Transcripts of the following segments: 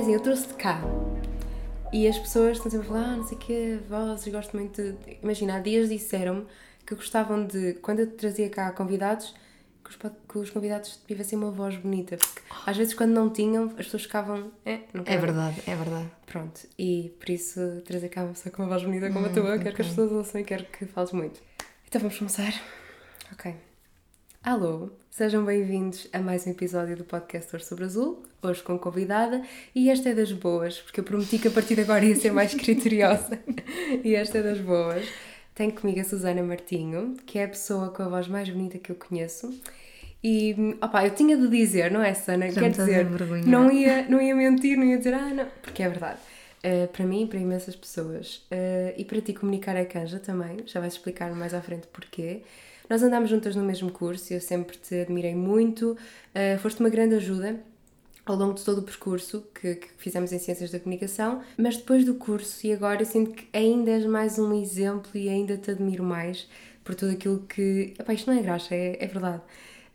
Porque assim, eu trouxe-te cá e as pessoas estão sempre a falar, ah, não sei o quê, vozes, gosto muito de. Imagina, há dias disseram-me que gostavam de, quando eu trazia cá convidados, que os, que os convidados tivessem uma voz bonita. Porque às vezes, quando não tinham, as pessoas ficavam. É, não É verdade, é verdade. Pronto, e por isso trazer cá uma pessoa com uma voz bonita como a tua, quero que as pessoas ouçam e quero que fales muito. Então vamos começar? Ok. Alô, sejam bem-vindos a mais um episódio do podcast sobre Azul, hoje com convidada, e esta é das boas, porque eu prometi que a partir de agora ia ser mais criteriosa, e esta é das boas. Tenho comigo a Susana Martinho, que é a pessoa com a voz mais bonita que eu conheço, e, opá, eu tinha de dizer, não é, Sana? Já Quer dizer, não ia, não ia mentir, não ia dizer, ah, não, porque é verdade. Uh, para mim e para imensas pessoas. Uh, e para ti comunicar a canja também, já vais explicar mais à frente porquê. Nós andámos juntas no mesmo curso e eu sempre te admirei muito. Uh, foste uma grande ajuda ao longo de todo o percurso que, que fizemos em Ciências da Comunicação, mas depois do curso e agora eu sinto que ainda és mais um exemplo e ainda te admiro mais por tudo aquilo que. Epá, isto não é graxa, é, é verdade.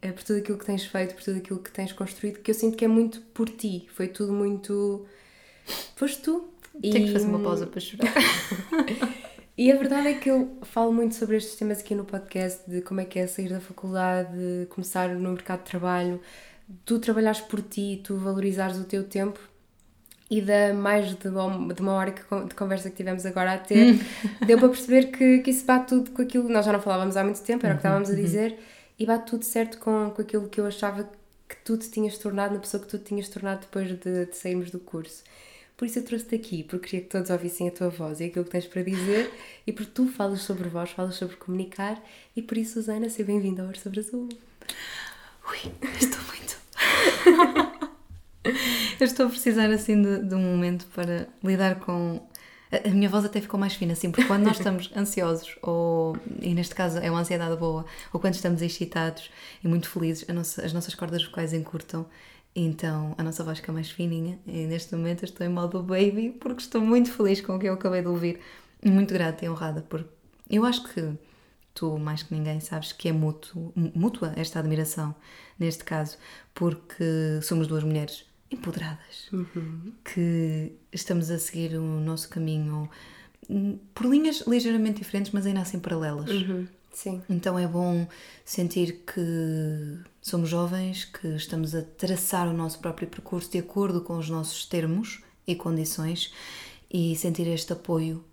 É por tudo aquilo que tens feito, por tudo aquilo que tens construído, que eu sinto que é muito por ti. Foi tudo muito. Foste tu. Tenho que fazer uma pausa para chorar. E a verdade é que eu falo muito sobre estes temas aqui no podcast, de como é que é sair da faculdade, de começar no mercado de trabalho, tu trabalhares por ti, tu valorizares o teu tempo e da mais de uma, de uma hora que de conversa que tivemos agora a ter, deu para perceber que, que isso bate tudo com aquilo, nós já não falávamos há muito tempo, era o que estávamos a dizer, e bate tudo certo com, com aquilo que eu achava que tu te tinhas tornado, na pessoa que tu te tinhas tornado depois de, de sairmos do curso. Por isso eu trouxe-te aqui, porque queria que todos ouvissem a tua voz e aquilo que tens para dizer, e porque tu falas sobre voz, falas sobre comunicar, e por isso, Susana, seja bem-vinda ao Ouro Sobre Azul. Ui, estou. eu estou a precisar assim de, de um momento para lidar com. A, minha voz até ficou mais fina, assim, porque quando nós estamos ansiosos, ou, e neste caso é uma ansiedade boa, ou quando estamos excitados e muito felizes, nossa- as nossas cordas vocais encurtam, então a nossa voz fica mais fininha. E neste momento eu estou em modo baby, porque estou muito feliz com o que eu acabei de ouvir, e muito grata e honrada, porque eu acho que tu, mais que ninguém, sabes que é mútuo, mútua esta admiração, neste caso, porque somos duas mulheres empoderadas, que estamos a seguir o nosso caminho hum, por linhas ligeiramente diferentes, mas ainda assim paralelas. Sim. Então é bom sentir que somos jovens, que estamos a traçar o nosso próprio percurso de acordo com os nossos termos e condições e sentir este apoio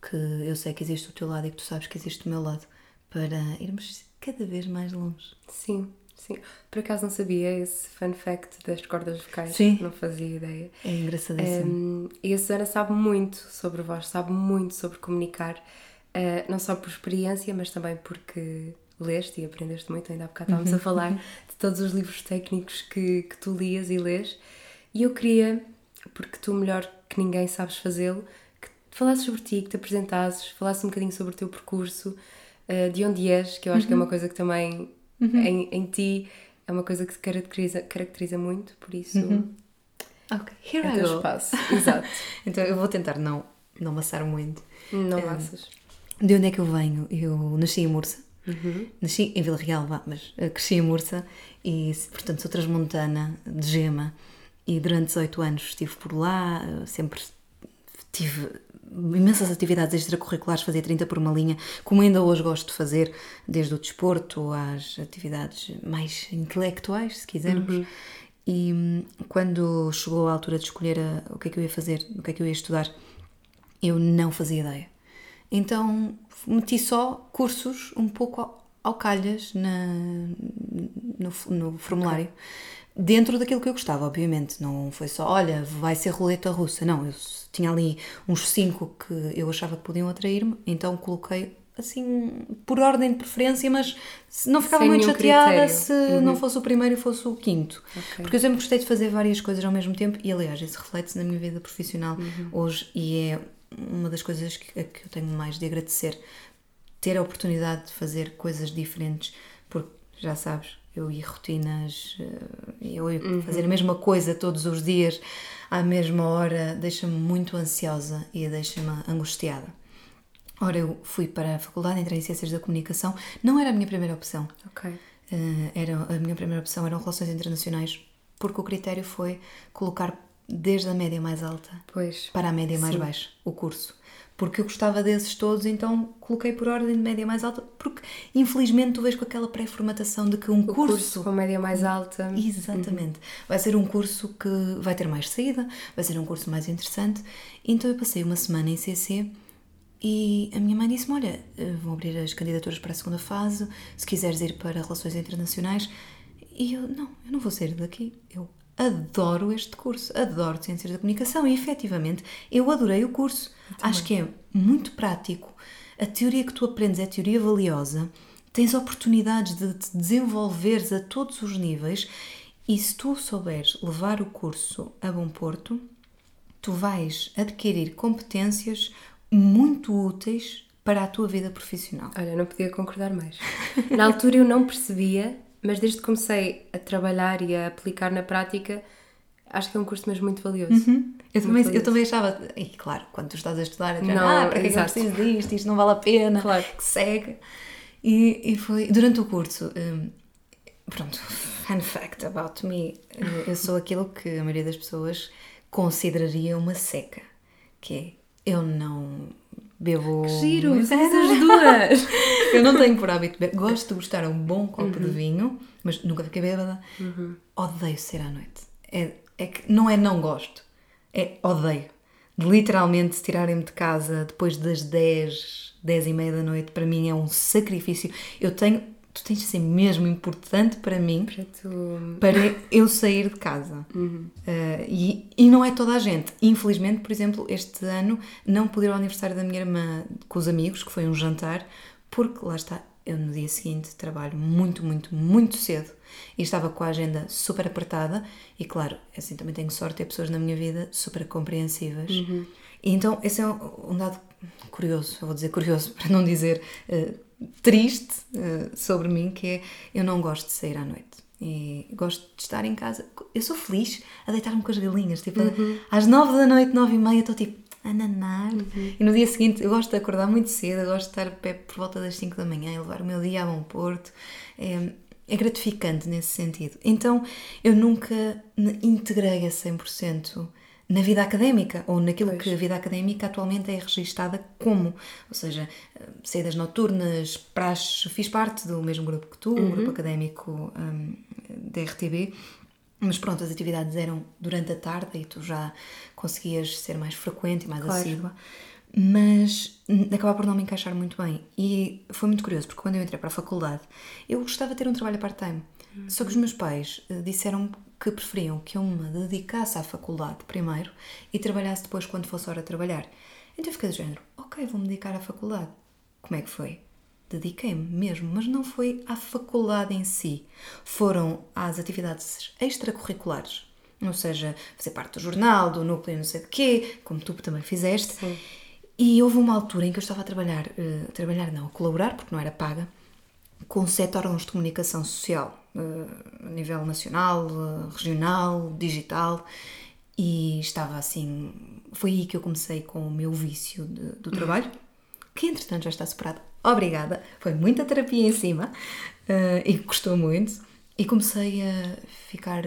que eu sei que existe do teu lado e que tu sabes que existe do meu lado para irmos cada vez mais longe. Sim, sim. Por acaso não sabia esse fun fact das cordas vocais. Sim. Não fazia ideia. É engraçadíssimo. Um, e a Susana sabe muito sobre voz, sabe muito sobre comunicar, uh, não só por experiência, mas também porque leste e aprendeste muito. Ainda há bocado estávamos a falar de todos os livros técnicos que, que tu lias e lês. E eu queria, porque tu melhor que ninguém sabes fazê-lo, falasses sobre ti, que te apresentasses, falasses um bocadinho sobre o teu percurso, uh, de onde és, que eu acho que é uma coisa que também em, em ti é uma coisa que te caracteriza, caracteriza muito, por isso ok, here é I teu go. espaço. Exato. Então eu vou tentar não, não amassar muito. Não massas. De onde é que eu venho? Eu nasci em Mursa. Uhum. Nasci em Vila Real, vá, mas eh, cresci em Mursa e, portanto, sou transmontana de Gema e durante 18 anos estive por lá, eh, sempre tive imensas atividades extracurriculares, fazia 30 por uma linha, como ainda hoje gosto de fazer, desde o desporto às atividades mais intelectuais, se quisermos. E hum, quando chegou a altura de escolher a- o que é que eu ia fazer, o que é que eu ia estudar, eu não fazia ideia. Então meti só cursos um pouco ao, ao calhas na, no, no formulário, dentro daquilo que eu gostava, obviamente. Não foi só, olha, vai ser roleta russa. Não, eu tinha ali uns cinco que eu achava que podiam atrair-me, então coloquei assim por ordem de preferência, mas não ficava Sem muito chateada critério. se não fosse o primeiro e fosse o quinto. Ok. Porque eu sempre gostei de fazer várias coisas ao mesmo tempo e, aliás, isso reflete-se na minha vida profissional hoje e é uma das coisas que, que eu tenho mais de agradecer. Ter a oportunidade de fazer coisas diferentes, porque já sabes, eu e rotinas, eh, eu e fazer a mesma coisa todos os dias à mesma hora deixa-me muito ansiosa e deixa-me angustiada. Ora, eu fui para a faculdade, entrei em Ciências da Comunicação, não era a minha primeira opção. Ok. Eh, era, a minha primeira opção eram Relações Internacionais, porque o critério foi colocar desde a média mais alta Pois. para a média mais baixa, o curso. Porque eu gostava desses todos, então coloquei por ordem de média mais alta, porque infelizmente tu vês com aquela pré-formatação de que um O curso com média mais alta. Exatamente. Vai ser um curso que vai ter mais saída, vai ser um curso mais interessante. Então eu passei uma semana em CC e a minha mãe disse-me: Olha, eh, vão abrir as candidaturas para a segunda fase, se quiseres ir para Relações Internacionais. E eu: Não, eu não vou sair daqui. Eu adoro este curso, adoro Ciências da Comunicação e efetivamente eu adorei o curso. Acho que é muito prático. A teoria que tu aprendes é teoria valiosa. Tens oportunidades de te desenvolveres a todos os níveis e se tu souberes levar o curso a bom porto, tu vais adquirir competências muito úteis para a tua vida profissional. Olha, não podia concordar mais. Na altura eu não percebia, mas desde que comecei a trabalhar e a aplicar na prática, acho que é um curso mesmo muito valioso. Eu também, Muito eu também achava, e claro, quando tu estás a estudar, é Não, ah, para que é que eu preciso disto, isto não vale a pena, Claro. que segue. E, e foi durante o curso, hum, pronto, fun fact about me, eu sou aquilo que a maioria das pessoas consideraria uma seca, que é, eu não bebo... Giro, somos as duas! Eu não tenho por hábito beber. Gosto de gostar a um bom copo de vinho, mas nunca fiquei bêbada. Odeio ser à noite. É, é que não é não gosto, é odeio. De literalmente tirarem-me de casa depois das 10, 10 e meia da noite, para mim é um sacrifício. Eu tenho. Tu tens de ser mesmo importante para mim Para tu... para eu sair de casa. Uh, e, e não é toda a gente. Infelizmente, por exemplo, este ano não pude ir ao aniversário da minha irmã com os amigos, que foi um jantar, porque lá está, eu no dia seguinte trabalho muito, muito, muito cedo e estava com a agenda super apertada. E claro, assim também tenho sorte de ter pessoas na minha vida super compreensivas. E então, esse é um, um dado curioso, eu vou dizer curioso para não dizer uh, triste uh, sobre mim, que é eu não gosto de sair à noite. E gosto de estar em casa. Eu sou feliz a deitar-me com as galinhas. Tipo, às nove da noite, nove e meia, estou tipo a nanar. E no dia seguinte, eu gosto de acordar muito cedo, eu gosto de estar a pé por volta das 5 da manhã e levar o meu dia a bom porto. É, é gratificante nesse sentido. Então, eu nunca integrei a 100% na vida académica ou naquilo Pois. que a vida académica atualmente é registada como. Ou seja, eh, saídas noturnas, praxes, fiz parte do mesmo grupo que tu, o grupo académico hum, da RTB. Mas pronto, as atividades eram durante a tarde e tu já conseguias ser mais frequente e mais Claro. assídua. Mas acabava por não me encaixar muito bem. E foi muito curioso, porque quando eu entrei para a faculdade, eu gostava de ter um trabalho part-time. Só que os meus pais eh, disseram que preferiam que eu me dedicasse à faculdade primeiro e trabalhasse depois quando fosse hora de trabalhar. Então eu fiquei do género, ok, vou-me dedicar à faculdade. Como é que foi? Dediquei-me mesmo, mas não foi à faculdade em si. Foram às atividades extracurriculares. Ou seja, fazer parte do jornal, do núcleo não sei de quê, como tu também fizeste. Sim. E houve uma altura em que eu estava a trabalhar, eh, a trabalhar não, a colaborar, porque não era paga, com sete órgãos de comunicação social, eh, a nível nacional, eh, regional, digital, e estava assim. Foi aí que eu comecei com o meu vício de- do trabalho, que entretanto já está superado. Obrigada, foi muita terapia em cima eh, e custou muito. E comecei a ficar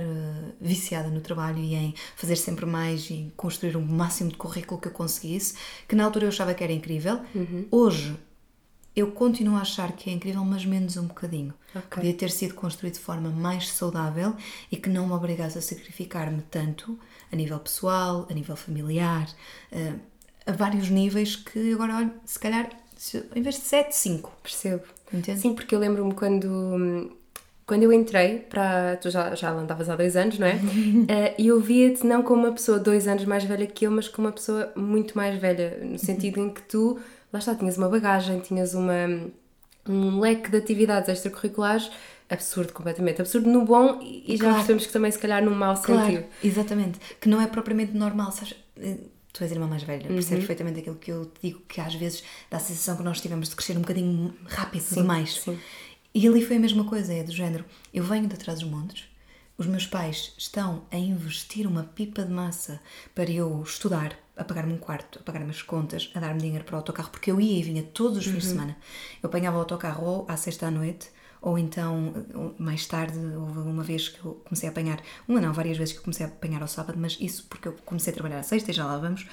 viciada no trabalho e em fazer sempre mais e construir o máximo de currículo que eu conseguisse, que na altura eu achava que era incrível. Hoje eu continuo a achar que é incrível, mas menos um bocadinho. Ok. Podia ter sido construído de forma mais saudável e que não me obrigasse a sacrificar-me tanto a nível pessoal, a nível familiar, eh, a vários níveis que agora, olho, se calhar, se- em vez de 7, 5. Percebo. Entende? Sim, porque eu lembro-me quando, quando eu entrei para. Tu já, já andavas há dois anos, não é? Eh, E eu via-te não como uma pessoa dois anos mais velha que eu, mas como uma pessoa muito mais velha, no sentido em que tu, lá está, tinhas uma bagagem, tinhas uma, um leque de atividades extracurriculares absurdo, completamente absurdo no bom e e já Claro. percebemos que também se calhar no mau Claro, sentido. exatamente. Que não é propriamente normal, sabes? Eh, Tu és irmã mais velha, Uhum. percebes perfeitamente aquilo que eu te digo, que às vezes dá a sensação que nós tivemos de crescer um bocadinho rápido demais. sim. E ali foi a mesma coisa, é do género. Eu venho de trás dos montes, os meus pais estão a investir uma pipa de massa para eu estudar, a pagar-me um quarto, a pagar-me as contas, a dar-me dinheiro para o autocarro, porque eu ia e vinha todos os fins de semana. Eu apanhava o autocarro ou à sexta à noite ou então, mais tarde, houve uma vez que eu comecei a apanhar, uma não, várias vezes que eu comecei a apanhar ao sábado, mas isso porque eu comecei a trabalhar à sexta e já lá vamos,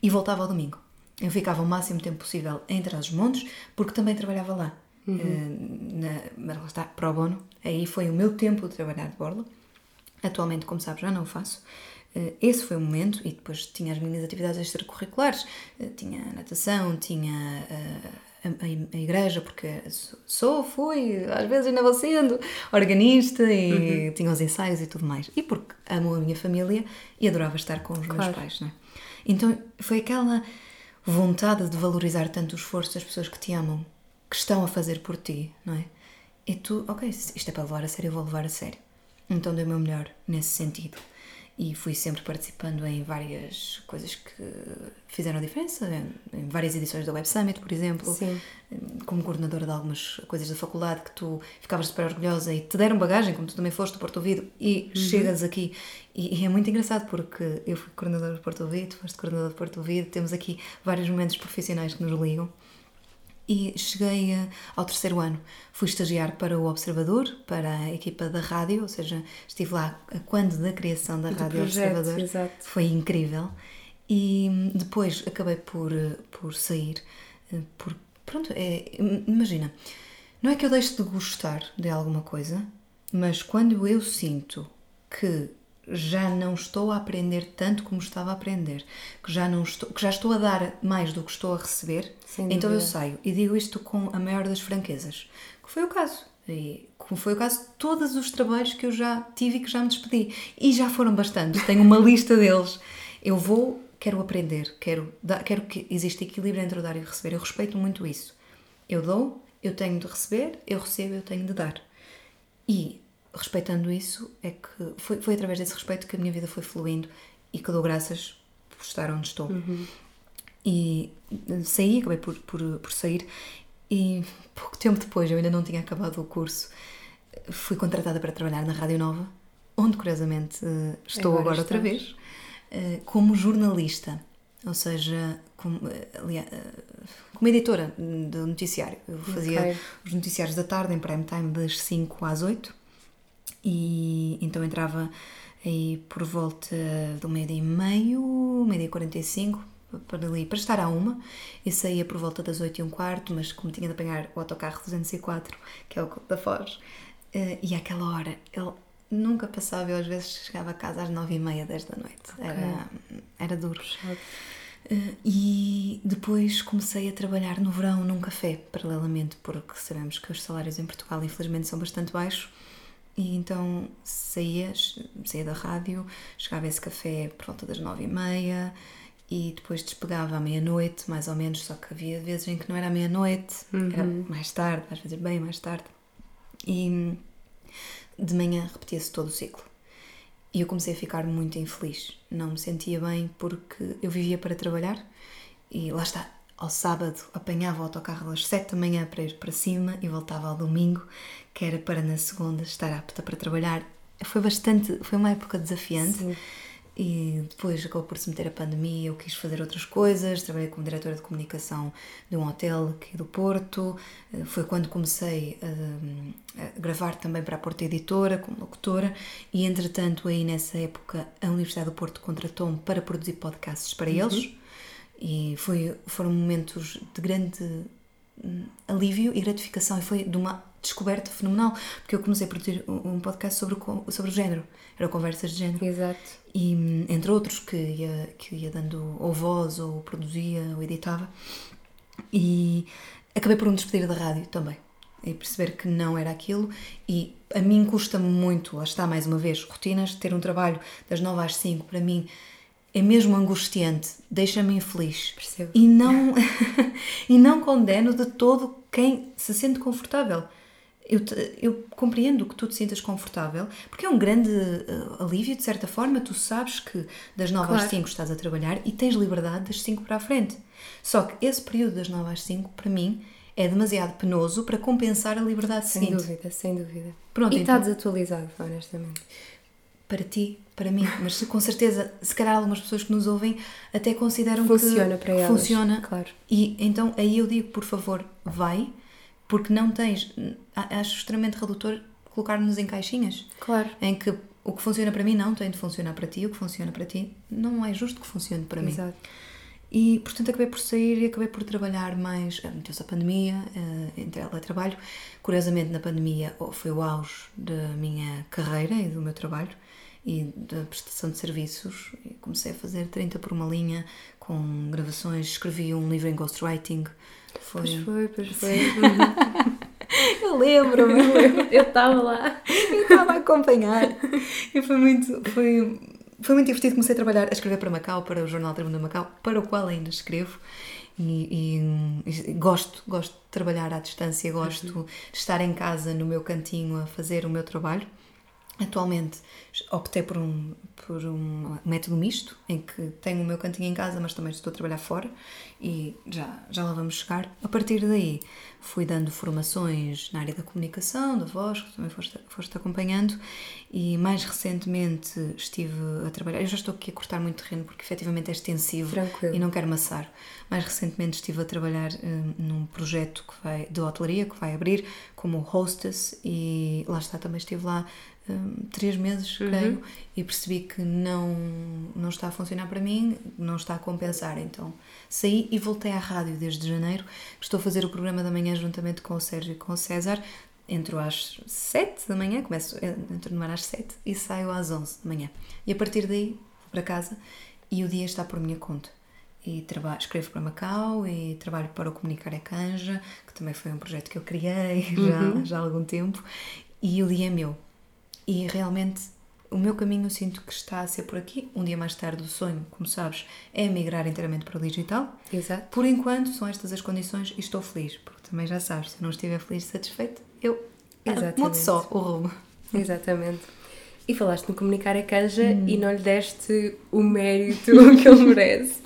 e voltava ao domingo. Eu ficava o máximo tempo possível em Trás-os-Montes, porque também trabalhava lá. Uhum. Uh, na, lá está, pro bono. Aí foi o meu tempo de trabalhar de borla. Atualmente, como sabes, já não o faço. Uh, esse foi o momento e depois tinha as minhas atividades extracurriculares. Uh, tinha natação, tinha a, a, igreja, porque sou, fui, às vezes ainda vou sendo organista e uhum. tinha os ensaios e tudo mais. E porque amo a minha família e adorava estar com os claro. meus pais, não é? Então foi aquela vontade de valorizar tanto o esforço das pessoas que te amam, que estão a fazer por ti, não é? E tu, ok, isto é para levar a sério, eu vou levar a sério. Então dei o meu melhor nesse sentido e fui sempre participando em várias coisas que fizeram a diferença, em várias edições da Web Summit, por exemplo, Sim. como coordenadora de algumas coisas da faculdade que tu ficavas super orgulhosa e te deram bagagem, como tu também foste do Porto Ouvido, e uhum. chegas aqui e, e, é muito engraçado porque eu fui coordenadora do Porto Ouvido, tu foste coordenadora do Porto Ouvido, temos aqui vários momentos profissionais que nos ligam e cheguei ao terceiro ano. Fui estagiar para o Observador, para a equipa da rádio, ou seja, estive lá quando da criação da Rádio projeto, Observador. Exato. Foi incrível. E depois acabei por, por sair, por, pronto, é, imagina, não é que eu deixe de gostar de alguma coisa, mas quando eu sinto que já não estou a aprender tanto como estava a aprender, que já não estou, que já estou a dar mais do que estou a receber, então eu saio e digo isto com a maior das franquezas, que foi o caso. E como foi o caso de todos os trabalhos que eu já tive e que já me despedi. E já foram bastantes, tenho uma lista deles. Eu vou, quero aprender, quero, dar, quero que exista equilíbrio entre o dar e o receber. Eu respeito muito isso. Eu dou, eu tenho de receber, eu recebo, eu tenho de dar. E respeitando isso, é que foi, foi através desse respeito que a minha vida foi fluindo e que dou graças por estar onde estou. Uhum. E saí, acabei por, por, por sair, e pouco tempo depois, eu ainda não tinha acabado o curso, fui contratada para trabalhar na Rádio Nova, onde curiosamente eh, estou agora, agora outra vez, eh, como jornalista, ou seja, como, eh, aliás, como editora do noticiário. Eu fazia okay. os noticiários da tarde em prime time das 5 às 8 e então entrava aí por volta do meio-dia e meio, meio-dia e 45, para ali, para estar à uma, e saía por volta das 8 e um quarto, mas como tinha de apanhar o autocarro 204, que é o da Foz, eh, e àquela hora ele nunca passava, eu às vezes chegava a casa às 9 e meia, 10 da noite, okay. era, era duro. Uh, e depois comecei a trabalhar no verão num café, paralelamente, porque sabemos que os salários em Portugal, infelizmente, são bastante baixos e então saía, saía da rádio, chegava a esse café por volta das nove e meia e depois despegava à meia-noite, mais ou menos, só que havia vezes em que não era à meia-noite, uhum. era mais tarde, às vezes bem mais tarde. E de manhã repetia-se todo o ciclo. E eu comecei a ficar muito infeliz. Não me sentia bem porque eu vivia para trabalhar e lá está, ao sábado apanhava o autocarro às sete da manhã para ir para cima e voltava ao domingo, que era para na segunda estar apta para trabalhar. Foi bastante, foi uma época desafiante. Sim. E depois acabou por se meter a pandemia, eu quis fazer outras coisas, trabalhei como diretora de comunicação de um hotel aqui do Porto. Eh, foi quando comecei a, a gravar também para a Porto Editora, como locutora, e entretanto, aí nessa época, a Universidade do Porto contratou-me para produzir podcasts para uhum. eles e foi, foram momentos de grande hum, alívio e gratificação e foi de uma descoberta fenomenal porque eu comecei a produzir um podcast sobre sobre o género era conversas de género Exato. e entre outros que ia, que ia dando ou voz ou produzia ou editava e acabei por me despedir da rádio também e perceber que não era aquilo e a mim custa-me muito, lá está mais uma vez, rotinas, ter um trabalho das 9 às 5 para mim é mesmo angustiante, deixa-me infeliz. Percebo. E não, e não condeno de todo quem se sente confortável. Eu, te, eu compreendo que tu te sintas confortável, porque é um grande uh, alívio, de certa forma. Tu sabes que das 9 claro. às 5 estás a trabalhar e tens liberdade das 5 para a frente. Só que esse período das 9 às 5, para mim, é demasiado penoso para compensar a liberdade sem seguinte. Sem dúvida, sem dúvida. Pronto, e então, está desatualizado, honestamente para ti, para mim, mas com certeza, se calhar algumas pessoas que nos ouvem até consideram funciona que, para elas, funciona. Claro. E então aí eu digo, por favor, vai, porque não tens. Acho extremamente redutor colocar-nos em caixinhas. Claro. Em que o que funciona para mim não tem de funcionar para ti, o que funciona para ti não é justo que funcione para Exato. mim. E, portanto, acabei por sair e acabei por trabalhar mais. Meteu-se a pandemia, uh, em teletrabalho. Curiosamente, na pandemia oh, foi o auge da minha carreira e do meu trabalho e da prestação de serviços. E comecei a fazer 30 por uma linha, com gravações, escrevi um livro em ghostwriting. Foi... Pois foi, pois foi. eu lembro-me, eu estava lá, eu estava a acompanhar. E foi muito, foi, foi muito divertido. Comecei a trabalhar, a escrever para Macau, para o Jornal Tribuna Macau, para o qual ainda escrevo. E, e, e, gosto, gosto de trabalhar à distância, gosto uhum. de estar em casa no meu cantinho a fazer o meu trabalho. Atualmente optei por um, por um método misto, em que tenho o meu cantinho em casa, mas também estou a trabalhar fora e já, já lá vamos chegar. A partir daí fui dando formações na área da comunicação, da voz, que também foste, foste acompanhando, e mais recentemente estive a trabalhar. Eu já estou aqui a cortar muito terreno porque efetivamente é extensivo Tranquilo. e não quero maçar. Mais recentemente estive a trabalhar um, num projeto que vai, de hotelaria que vai abrir como hostess e lá está, também estive lá um, três meses, uhum. creio, e percebi que não, não está a funcionar para mim, não está a compensar. Então saí e voltei à rádio desde janeiro. Estou a fazer o programa da manhã juntamente com o Sérgio e com o César. Entro às 7 da manhã, começo, eh, entro no ar às 7 e saio às 11 da manhã. E a partir daí vou para casa e o dia está por minha conta. E trabalho, escrevo para Macau e trabalho para o Comunicar é Canja, que também foi um projeto que eu criei uhum. já, já há algum tempo. E o dia é meu e realmente o meu caminho sinto que está a ser por aqui. Um dia mais tarde o sonho, como sabes, é migrar inteiramente para o digital. Exato. Por enquanto são estas as condições e estou feliz, porque também já sabes, se eu não estiver feliz e satisfeito, eu Exatamente. mudo só o rumo. Exatamente. E falaste no comunicar a canja hum. e não lhe deste o mérito que ele merece.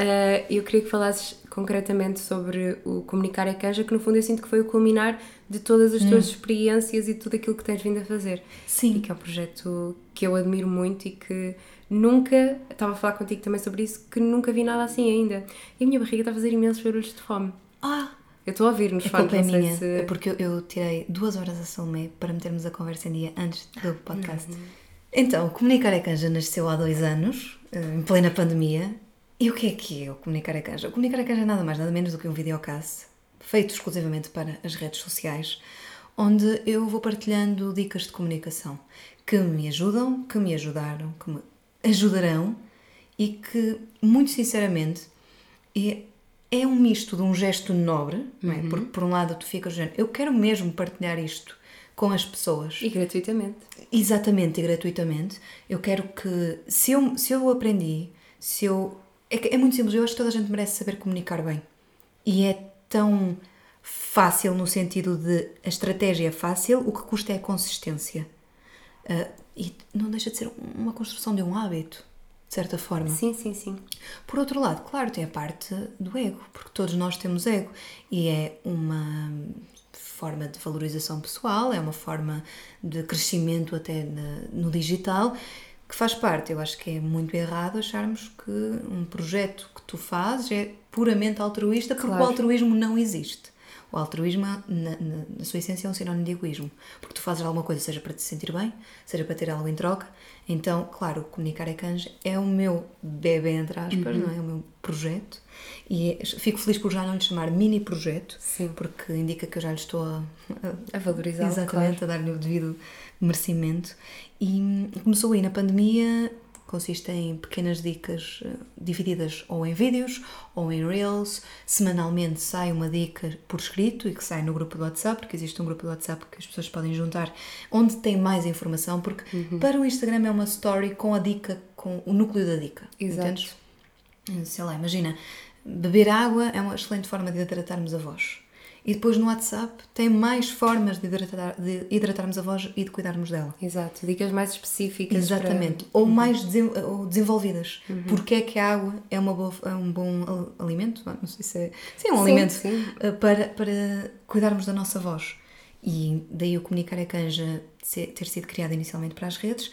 Uh, eu queria que falasses concretamente sobre o Comunicar a Canja, que no fundo eu sinto que foi o culminar de todas as hum. tuas experiências e tudo aquilo que tens vindo a fazer. Sim. E que é um projeto que eu admiro muito e que nunca, estava a falar contigo também sobre isso, que nunca vi nada assim ainda. E a minha barriga está a fazer imensos barulhos de fome. Ah! Eu estou a ouvir nos fones, é minha, se... É porque eu, eu, tirei duas horas a Salomé para metermos a conversa em dia antes do podcast. Uhum. Então, Comunicar a Canja nasceu há dois anos, eh, em plena pandemia, e o que é que é o Comunicar a Canja? O Comunicar a Canja é nada mais, nada menos do que um videocast feito exclusivamente para as redes sociais, onde eu vou partilhando dicas de comunicação que me ajudam, que me ajudaram, que me ajudarão e que, muito sinceramente, é, é um misto de um gesto nobre, não é? Uhum. Porque, por um lado, tu ficas dizendo, eu quero mesmo partilhar isto com as pessoas. E gratuitamente. Exatamente, e gratuitamente. Eu quero que, se eu, se eu aprendi, se eu é, é muito simples, eu acho que toda a gente merece saber comunicar bem. E é tão fácil no sentido de a estratégia é fácil, o que custa é a consistência. Uh, e não deixa de ser uma construção de um hábito, de certa forma. Sim, sim, sim. Por outro lado, claro, tem a parte do ego, porque todos nós temos ego e é uma forma de valorização pessoal, é uma forma de crescimento até no digital que faz parte. Eu acho que é muito errado acharmos que um projeto que tu fazes é puramente altruísta, porque claro. o altruísmo não existe. O altruísmo, na, na, na, sua essência, é um sinónimo de egoísmo. Porque tu fazes alguma coisa, seja para te sentir bem, seja para ter algo em troca. Então, claro, comunicar é canja é o meu bebê, entre aspas, uhum. não é? é o meu projeto. E é, fico feliz por já não lhe chamar mini projeto, Sim. porque indica que eu já lhe estou a, a, a valorizar. Exatamente, claro. a dar-lhe o devido merecimento. E começou aí na pandemia, consiste em pequenas dicas eh, divididas ou em vídeos ou em reels. Semanalmente sai uma dica por escrito e que sai no grupo do WhatsApp, porque existe um grupo do WhatsApp que as pessoas podem juntar, onde tem mais informação, porque uhum. para o Instagram é uma story com a dica, com o núcleo da dica. Exato. Entendes? Sei lá, imagina, beber água é uma excelente forma de hidratarmos a voz. E depois no WhatsApp tem mais formas de, hidratar, de hidratarmos a voz e de cuidarmos dela. Exato, dicas mais específicas. Exatamente, para... ou uhum. mais ou desenvolvidas. Uhum. Porque é que a água é, uma boa, é um bom alimento? Não sei se é. Sim, é um sim, alimento sim. Eh, para, para cuidarmos da nossa voz. E daí o Comunicar é Canja ter sido criado inicialmente para as redes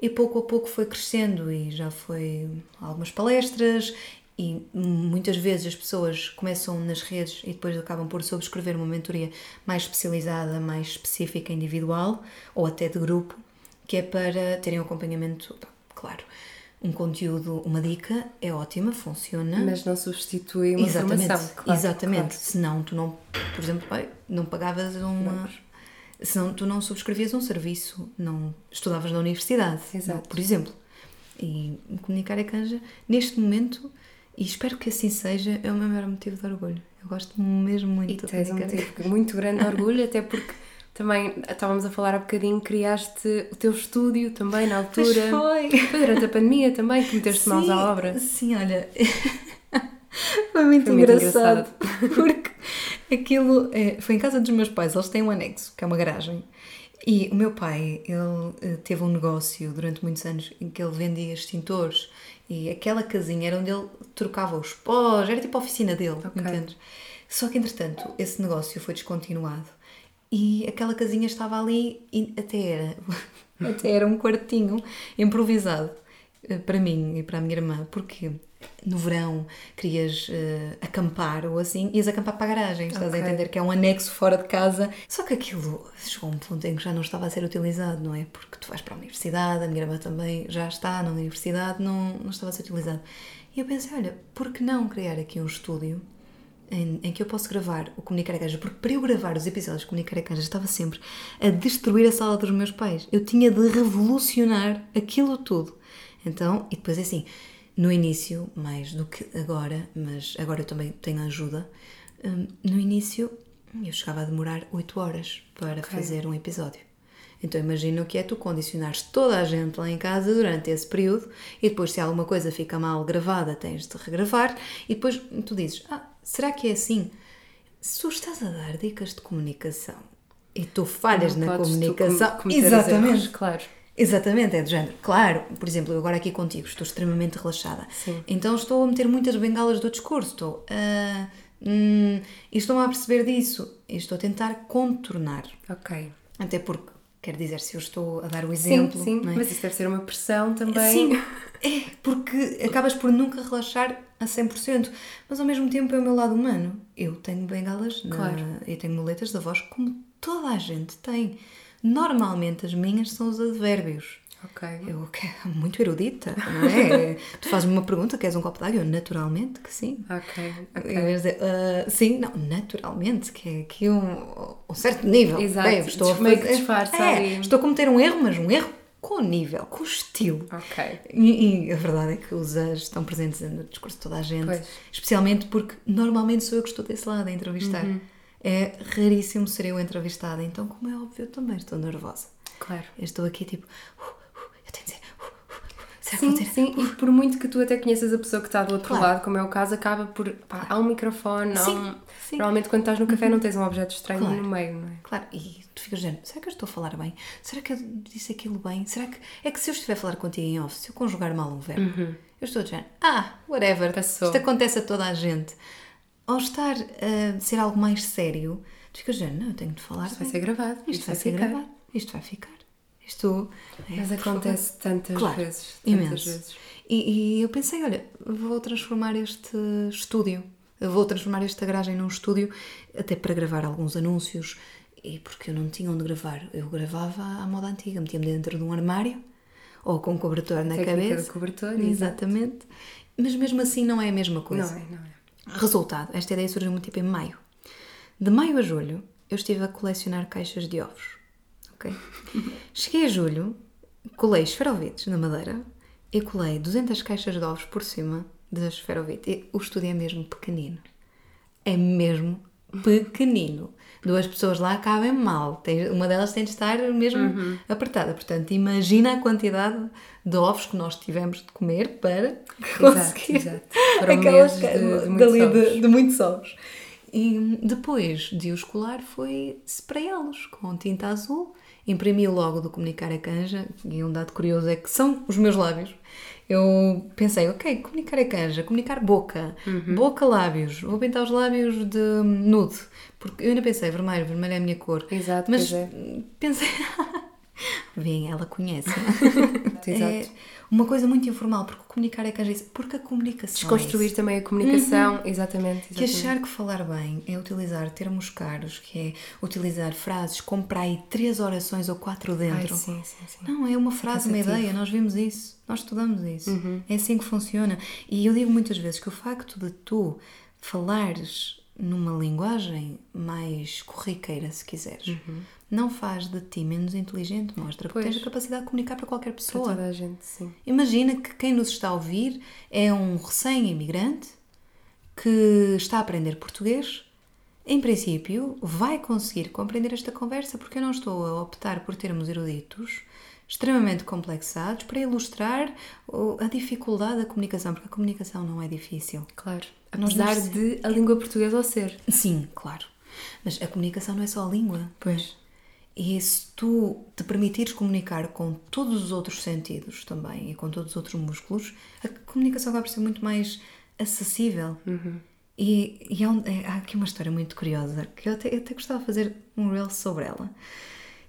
e pouco a pouco foi crescendo e já foi algumas palestras E muitas vezes as pessoas começam nas redes e depois acabam por subscrever uma mentoria mais especializada, mais específica, individual ou até de grupo, que é para terem um acompanhamento, claro. Um conteúdo, uma dica é ótima, funciona. Mas não substitui uma exatamente, formação. Claro, exatamente. claro. Senão tu não, por exemplo, não pagavas uma. Senão tu não subscrevias um serviço, não estudavas na universidade, Exato. por exemplo. E comunicar é canja, neste momento, e espero que assim seja, é o meu maior motivo de orgulho. Eu gosto mesmo muito E tens um motivo muito grande de orgulho, até porque também estávamos a falar há bocadinho, criaste o teu estúdio também na Pois altura. foi. Foi durante a pandemia também que meteste mãos à obra. Sim, olha. foi muito Foi muito engraçado. Porque aquilo é, foi em casa dos meus pais, eles têm um anexo, que é uma garagem. E o meu pai, ele eh, teve um negócio durante muitos anos em que ele vendia extintores e aquela casinha era onde ele trocava os pós, era tipo a oficina dele, Ok. entendes? Só que entretanto esse negócio foi descontinuado e aquela casinha estava ali e até era, até era um quartinho improvisado eh, para mim e para a minha irmã, porque no verão querias eh, acampar ou assim, ias acampar para a garagem, estás Ok. a entender? Que é um anexo fora de casa. Só que aquilo chegou a um ponto em que já não estava a ser utilizado, não é? Porque tu vais para a universidade, a minha irmã também já está na universidade, não, não estava a ser utilizado. E eu pensei, olha, por que não criar aqui um estúdio em, em que eu posso gravar o Comunicar a Canja, porque para eu gravar os episódios de Comunicar a Canja estava sempre a destruir a sala dos meus pais. Eu tinha de revolucionar aquilo tudo. Então, e depois é assim, no início, mais do que agora, mas agora eu também tenho ajuda, hum, no início eu chegava a demorar 8 horas para fazer um episódio. Então imagina o que é tu condicionares toda a gente lá em casa durante esse período e depois se alguma coisa fica mal gravada tens de regravar e depois tu dizes, ah, será que é assim? Se tu estás a dar dicas de comunicação e tu falhas Não na tu comunicação, com- exatamente, erros, claro. Exatamente, é do género. Claro, por exemplo, eu agora aqui contigo estou extremamente relaxada. Sim. Então estou a meter muitas bengalas do discurso. Estou a. hum, e estou-me a perceber disso. E estou a tentar contornar. Ok. Até porque, quer dizer, se eu estou a dar o Sim, exemplo. sim. não é? Mas isso deve ser uma pressão também. Sim, é, porque acabas por nunca relaxar a 100%, mas ao mesmo tempo é o meu lado humano. Eu tenho bengalas, na, Claro. eu tenho muletas da voz, como toda a gente tem. Normalmente as minhas são os advérbios. Ok. Eu que é muito erudita, não é? tu fazes-me uma pergunta, queres um copo de água? Eu, naturalmente que sim. Ok. Em Ok. vez de, "Ah, sim, não, naturalmente, que é aqui um, um certo nível. Exato, Bem, estou a fazer- disfarça é, ali. Estou a cometer um erro, mas um erro com nível, com estilo. Ok. E, e a verdade é que os as estão presentes no discurso de toda a gente, Pois. especialmente porque normalmente sou eu que estou desse lado a entrevistar. Uhum. É raríssimo ser eu entrevistada, então, como é óbvio, eu também estou nervosa. Claro. Eu estou aqui tipo, "Uh, uh, eu tenho de dizer, uh, uh, uh, será que Sim, vou dizer? sim, e por muito que tu até conheças a pessoa que está do outro Claro. lado, como é o caso, acaba por. pá, há um microfone, há Sim, um- sim. Normalmente quando estás no café não tens um objeto estranho Claro. no meio, não é? Claro, e tu ficas dizendo, será que eu estou a falar bem? Será que eu disse aquilo bem? Será que. É que se eu estiver a falar contigo em off, se eu conjugar mal um verbo, eu estou a dizer, ah, whatever, Uhum. Passou. isto acontece a toda a gente. Ao estar a ser algo mais sério, tu ficas dizendo, não, eu tenho de falar Isto vai bem. ser gravado, Isto, isto vai vai ser ficar. gravado, isto vai ficar. Isto. é, Mas acontece tantas Claro, vezes. Tantas imenso. vezes. E, e eu pensei, olha, vou transformar este estúdio, vou transformar esta garagem num estúdio, até para gravar alguns anúncios, e porque eu não tinha onde gravar. Eu gravava à moda antiga, metia-me dentro de um armário, ou com um cobertor na cabeça. cobertor, Exatamente. Mas mesmo assim não é a mesma coisa. Não é, não é. Resultado, esta ideia surgiu-me tipo em maio. De maio a julho, eu estive a colecionar caixas de ovos. ok? Cheguei a julho, colei esferovites na madeira e colei 200 caixas de ovos por cima das esferovites. E o estúdio é mesmo pequenino. É mesmo pequenino. Duas pessoas lá cabem mal. Uma delas tem de estar mesmo Uhum. apertada. Portanto, imagina a quantidade de ovos que nós tivemos de comer para Exato, conseguir exato. Foram aquelas de- de muitos ovos. de, de muitos ovos. E depois de os colar foi sprayá-los com tinta azul. Imprimi o logo do Comunicar a Canja e um dado curioso é que são os meus lábios. Eu pensei, ok, comunicar a canja, comunicar boca, Uhum. boca, lábios. Vou pintar os lábios de nude, porque eu ainda pensei, vermelho, vermelho é a minha cor. Exato, Mas é. pensei, Vem, ela conhece. Exato. É, uma coisa muito informal, porque comunicar é canjice, porque a comunicação. Desconstruir é também a comunicação, uhum. exatamente, exatamente. Que achar que falar bem é utilizar termos caros, que é utilizar frases com para aí três orações ou quatro dentro. Ai, sim, sim, sim. Não, é uma frase, uma ideia, nós vimos isso, nós estudamos isso. Uhum. É assim que funciona. E eu digo muitas vezes que o facto de tu falares numa linguagem mais corriqueira, se quiseres, uhum. não faz de ti menos inteligente, mostra pois. que tens a capacidade de comunicar para qualquer pessoa. Para toda a gente, sim. Imagina que quem nos está a ouvir é um recém-imigrante que está a aprender português. Em princípio, vai conseguir compreender esta conversa porque eu não estou a optar por termos eruditos extremamente complexados para ilustrar a dificuldade da comunicação, porque a comunicação não é difícil. Claro. Apesar de a língua portuguesa ao ser. Sim, claro. Mas a comunicação não é só a língua. Pois. E se tu te permitires comunicar com todos os outros sentidos também e com todos os outros músculos, a comunicação vai ser muito mais acessível. Uhum. E, e há, um, é, há, aqui uma história muito curiosa que eu até, eu até gostava de fazer um reel sobre ela.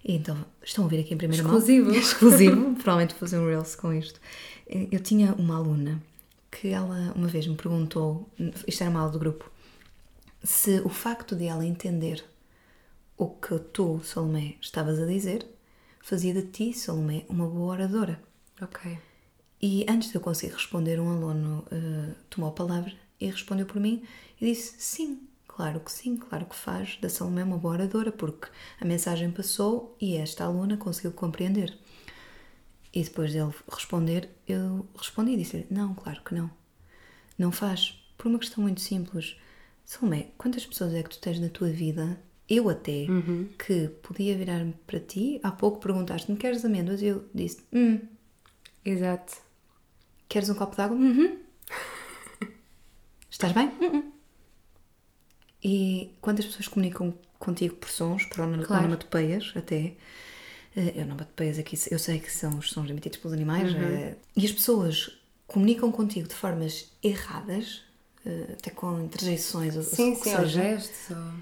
E então, estão a ver aqui em primeira Exclusivo. mão. Exclusivo. Exclusivo. Provavelmente fazer um reels com isto. Eu tinha uma aluna que ela uma vez me perguntou, isto era uma aula do grupo, se o facto de ela entender o que tu, Salomé, estavas a dizer, fazia de ti, Salomé, uma boa oradora. Ok. E antes de eu conseguir responder, um aluno uh, tomou a palavra e respondeu por mim e disse: Sim, claro que sim, claro que faz da Salomé uma boa oradora, porque a mensagem passou e esta aluna conseguiu compreender. E depois dele responder, eu respondi e disse-lhe: Não, claro que não. Não faz. Por uma questão muito simples. Salomé, quantas pessoas é que tu tens na tua vida, eu até, uhum. que podia virar-me para ti? Há pouco perguntaste-me: Queres amêndoas? E eu disse: Hum. Exato. Queres um copo de água? Uhum. Estás bem? Uhum. E quantas pessoas comunicam contigo por sons, por onomatopeias até? Eh, eu não bato pés aqui, eu sei que são os sons emitidos pelos animais, uhum. Eh, e as pessoas comunicam contigo de formas erradas, eh, até com interjeições, sim, sim, seja, gestos. Ou...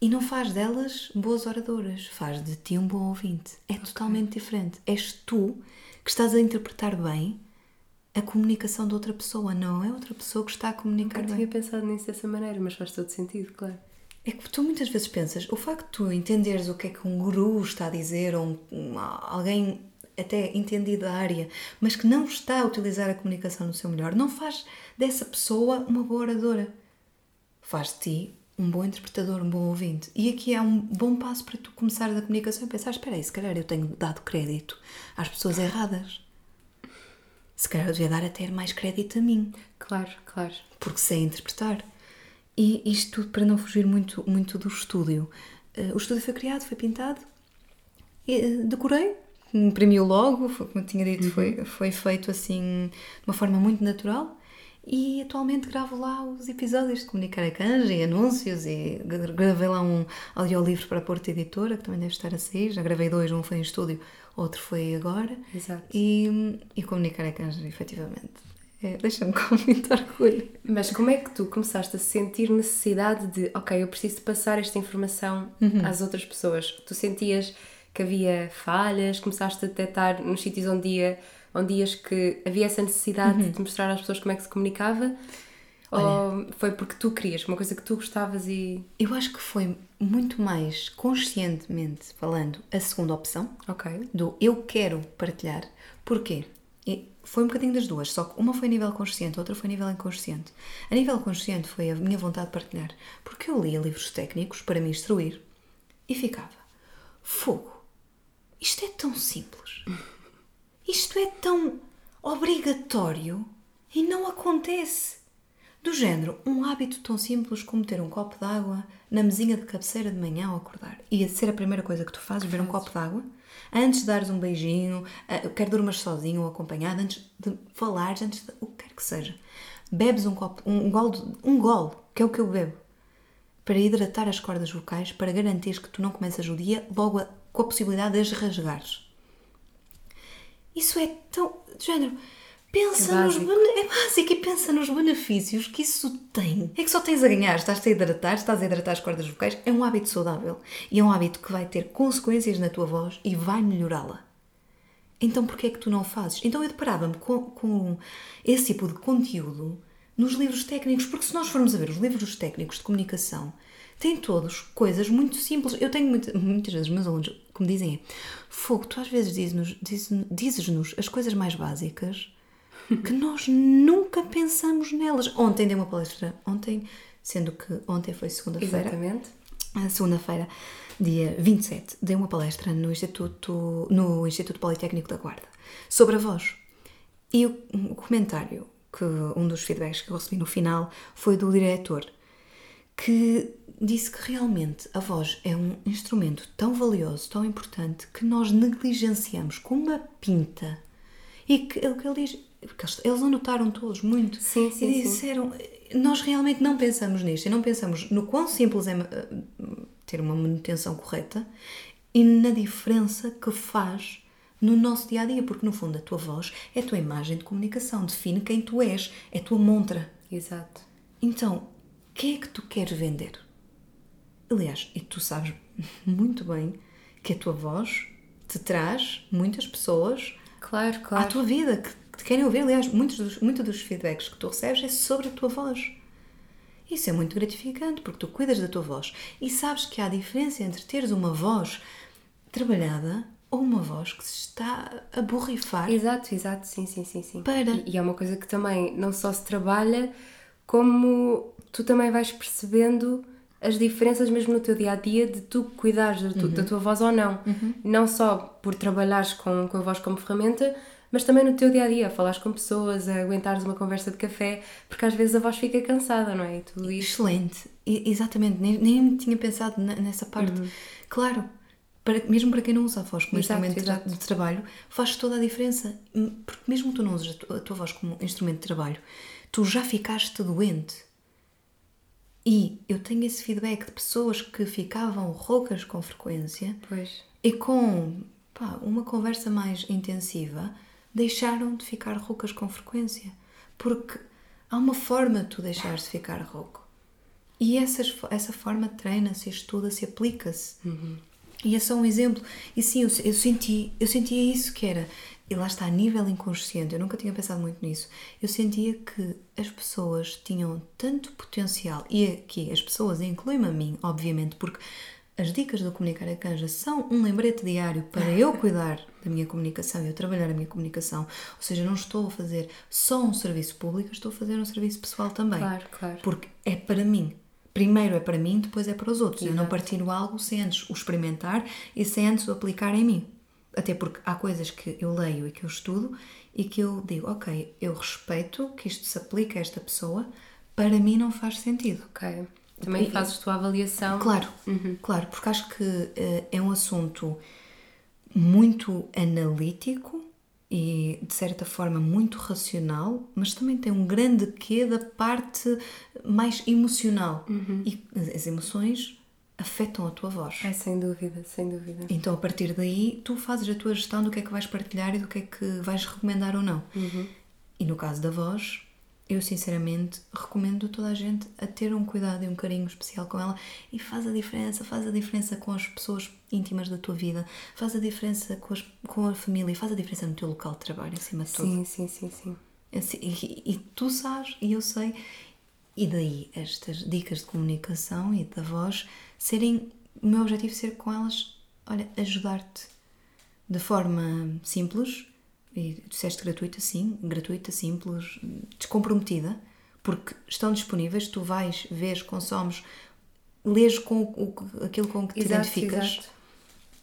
E não faz delas boas oradoras, faz de ti um bom ouvinte. É okay. totalmente diferente. És tu que estás a interpretar bem a comunicação de outra pessoa, não é outra pessoa que está a comunicar bem. tinha pensado nisso dessa maneira, mas faz todo sentido, claro. É que tu muitas vezes pensas, o facto de tu entenderes o que é que um guru está a dizer, ou um, alguém até entendido da área, mas que não está a utilizar a comunicação no seu melhor, não faz dessa pessoa uma boa oradora. Faz de ti um bom interpretador, um bom ouvinte. E aqui é um bom passo para tu começares a comunicação e pensar: espera aí, se calhar eu tenho dado crédito às pessoas erradas. Se calhar eu devia dar até mais crédito a mim. Claro, claro. Porque sei interpretar. E isto tudo para não fugir muito, muito do estúdio. Uh, o estúdio foi criado, foi pintado, e, uh, decorei, imprimiu logo, foi, como tinha dito, uhum. foi, foi feito assim de uma forma muito natural. E atualmente gravo lá os episódios de Comunicar a Canja e anúncios e gravei lá um audiolivro para a Porta Editora, que também deve estar a sair. Já gravei dois, um foi em estúdio, outro foi agora. Exato. E, e Comunicar a Canja, efetivamente é, deixa-me com muito orgulho. Mas como é que tu começaste a sentir necessidade de, ok, eu preciso passar esta informação uhum. às outras pessoas? Tu sentias que havia falhas, começaste a detectar nos sítios onde, ia, onde ias que havia essa necessidade uhum. de mostrar às pessoas como é que se comunicava? Olha, Ou foi porque tu querias, uma coisa que tu gostavas e. Eu acho que foi muito mais conscientemente falando a segunda opção. Ok. Do eu quero partilhar. Porquê? E foi um bocadinho das duas, só que uma foi a nível consciente, a outra foi a nível inconsciente. A nível consciente foi a minha vontade de partilhar, porque eu lia livros técnicos para me instruir e ficava: fogo, isto é tão simples, isto é tão obrigatório e não acontece. Do género, um hábito tão simples como ter um copo de água na mesinha de cabeceira de manhã ao acordar. Ia ser a primeira coisa que tu fazes, beber um copo de água antes de dares um beijinho, uh, quer dormas sozinho ou acompanhado, antes de falares, antes de o que quer que seja. Bebes um copo, um gole, um gole, que é o que eu bebo, para hidratar as cordas vocais, para garantir que tu não começas o dia logo a, com a possibilidade de as rasgares. Isso é tão. de género Pensa é nos é básico e pensa nos benefícios que isso tem. É que só tens a ganhar, estás a hidratar, estás a hidratar as cordas vocais, é um hábito saudável e é um hábito que vai ter consequências na tua voz e vai melhorá-la. Então porquê é que tu não fazes? Então eu deparava-me com, com esse tipo de conteúdo nos livros técnicos, porque se nós formos a ver os livros técnicos de comunicação, têm todos coisas muito simples. Eu tenho muito, muitas vezes meus alunos que me dizem fogo, tu às vezes dizes-nos dizes as coisas mais básicas que nós nunca pensamos nelas. Ontem dei uma palestra, ontem, sendo que ontem foi segunda-feira. Exatamente. Segunda-feira dia 27, dei uma palestra no Instituto, no Instituto Politécnico da Guarda sobre a voz. E o, o comentário, que um dos feedbacks que eu recebi no final, foi do diretor, que disse que realmente a voz é um instrumento tão valioso, tão importante, que nós negligenciamos com uma pinta. E que, o que ele diz, porque eles anotaram todos muito. Sim, sim, e disseram, sim. nós realmente não pensamos nisto, e não pensamos no quão simples é ter uma manutenção correta e na diferença que faz no nosso dia a dia, porque no fundo a tua voz é a tua imagem de comunicação, define quem tu és, é a tua montra. Exato. Então, o que é que tu queres vender? Aliás, e tu sabes muito bem que a tua voz te traz muitas pessoas claro, claro. à tua vida que te querem ouvir. Aliás, muitos dos, muitos dos feedbacks que tu recebes é sobre a tua voz. Isso é muito gratificante porque tu cuidas da tua voz e sabes que há diferença entre teres uma voz trabalhada ou uma voz que se está a borrifar. Exato, exato, sim, sim, sim, sim. Para. E, e é uma coisa que também não só se trabalha, como tu também vais percebendo as diferenças mesmo no teu dia a dia de tu cuidares da, tu, uhum. da tua voz ou não. Uhum. Não só por trabalhares com, com a voz como ferramenta, mas também no teu dia a dia, a falares com pessoas, a aguentares uma conversa de café, porque às vezes a voz fica cansada, não é? Excelente, I exatamente, nem, nem tinha pensado nessa parte. Uhum. Claro, para, mesmo para quem não usa a voz como exato, instrumento exato. de trabalho, faz toda a diferença. Porque mesmo tu não tua, a tua voz como instrumento de trabalho, tu já ficaste doente. E eu tenho esse feedback de pessoas que ficavam roucas com frequência pois. e com pá, uma conversa mais intensiva deixaram de ficar roucas com frequência. Porque há uma forma de tu deixares de ficar rouco. E essas, essa forma treina-se, estuda-se, aplica-se. Uhum. E é só um exemplo. E sim, eu, eu, senti, eu sentia isso que era. E lá está, a nível inconsciente, eu nunca tinha pensado muito nisso. Eu sentia que as pessoas tinham tanto potencial, e aqui as pessoas incluem-me a mim, obviamente, porque as dicas do Comunicar a Canja são um lembrete diário para eu cuidar da minha comunicação e eu trabalhar a minha comunicação. Ou seja, não estou a fazer só um serviço público, estou a fazer um serviço pessoal também. Claro, claro. Porque é para mim. Primeiro é para mim, depois é para os outros. Exato. Eu não partilho algo sem antes o experimentar e sem antes o aplicar em mim. Até porque há coisas que eu leio e que eu estudo e que eu digo, ok, eu respeito que isto se aplique a esta pessoa, para mim não faz sentido. Ok. Também fazes tua avaliação. Claro, uhum. claro, porque acho que uh, é um assunto muito analítico e de certa forma muito racional, mas também tem um grande quê da parte mais emocional. Uhum. E as emoções afetam a tua voz. É, sem dúvida, sem dúvida. Então a partir daí tu fazes a tua gestão do que é que vais partilhar e do que é que vais recomendar ou não. Uhum. E no caso da voz, eu sinceramente recomendo toda a gente a ter um cuidado e um carinho especial com ela e faz a diferença, faz a diferença com as pessoas íntimas da tua vida, faz a diferença com, as, com a família, faz a diferença no teu local de trabalho, acima de tudo. Sim, sim, sim, sim. Assim, e, e, tu sabes, e eu sei, e daí estas dicas de comunicação e da voz serem, o meu objetivo ser com elas, olha, ajudar-te de forma simples, e disseste gratuita, sim, gratuita, simples, descomprometida, porque estão disponíveis, tu vais, vês, consomes, lês com o, aquilo com que te exato, identificas exato.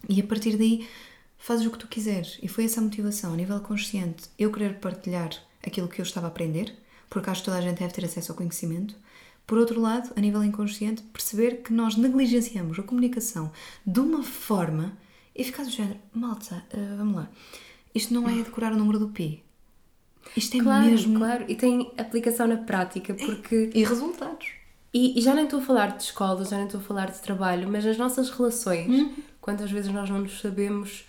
e a partir daí fazes o que tu quiseres. E foi essa a motivação, a nível consciente, eu querer partilhar aquilo que eu estava a aprender, porque acho que toda a gente deve ter acesso ao conhecimento. Por outro lado, a nível inconsciente, perceber que nós negligenciamos a comunicação de uma forma e ficar do género, malta, uh, vamos lá isto não é decorar o número do P. Isto é claro, mesmo. Claro, e tem aplicação na prática, porque. E resultados. E, e, já nem estou a falar de escola, já nem estou a falar de trabalho, mas nas nossas relações, hum. quantas vezes nós não nos sabemos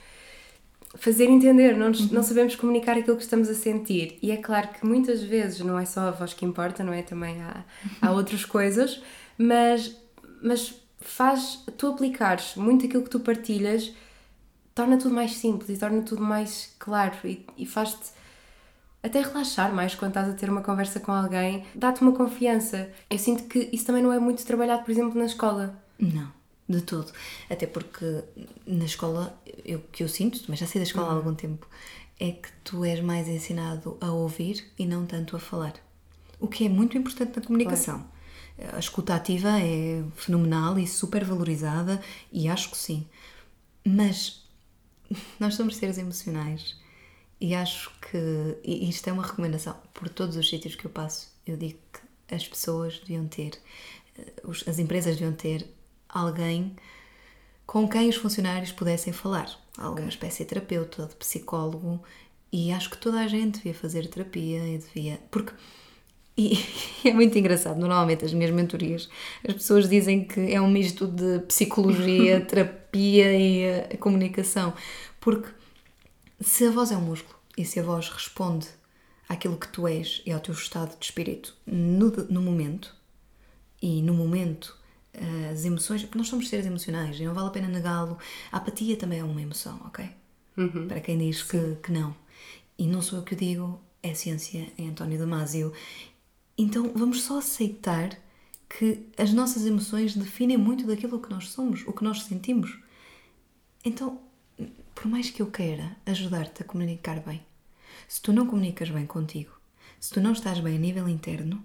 fazer entender, não, nos, uhum. não sabemos comunicar aquilo que estamos a sentir. E é claro que muitas vezes não é só a voz que importa, não é? Também há, há outras coisas, mas, mas faz tu aplicares muito aquilo que tu partilhas torna tudo mais simples e torna tudo mais claro e, e faz-te até relaxar mais quando estás a ter uma conversa com alguém, dá-te uma confiança. Eu sinto que isso também não é muito trabalhado, por exemplo, na escola. Não, de todo. Até porque na escola, eu que eu sinto, mas já sei da escola há algum tempo, é que tu és mais ensinado a ouvir e não tanto a falar. O que é muito importante na comunicação. A escuta ativa é fenomenal e super valorizada, e acho que sim. Mas nós somos seres emocionais e acho que e isto é uma recomendação por todos os sítios que eu passo. Eu digo que as pessoas deviam ter, eh, as empresas deviam ter alguém com quem os funcionários pudessem falar. Alguma espécie de terapeuta, de psicólogo. E acho que toda a gente devia fazer terapia e devia. Porque. E é muito engraçado, normalmente as minhas mentorias, as pessoas dizem que é um misto de psicologia, terapia e eh, comunicação. Porque se a voz é um músculo e se a voz responde àquilo que tu és e ao teu estado de espírito no, no momento, e no momento eh, as emoções, porque nós somos seres emocionais e não vale a pena negá-lo. A apatia também é uma emoção, ok? Para quem diz que, que não. E não sou eu que o digo, é a ciência, é António Damasio. Então vamos só aceitar que as nossas emoções definem muito daquilo que nós somos, o que nós sentimos. Então, por mais que eu queira ajudar-te a comunicar bem, se tu não comunicas bem contigo, se tu não estás bem a nível interno,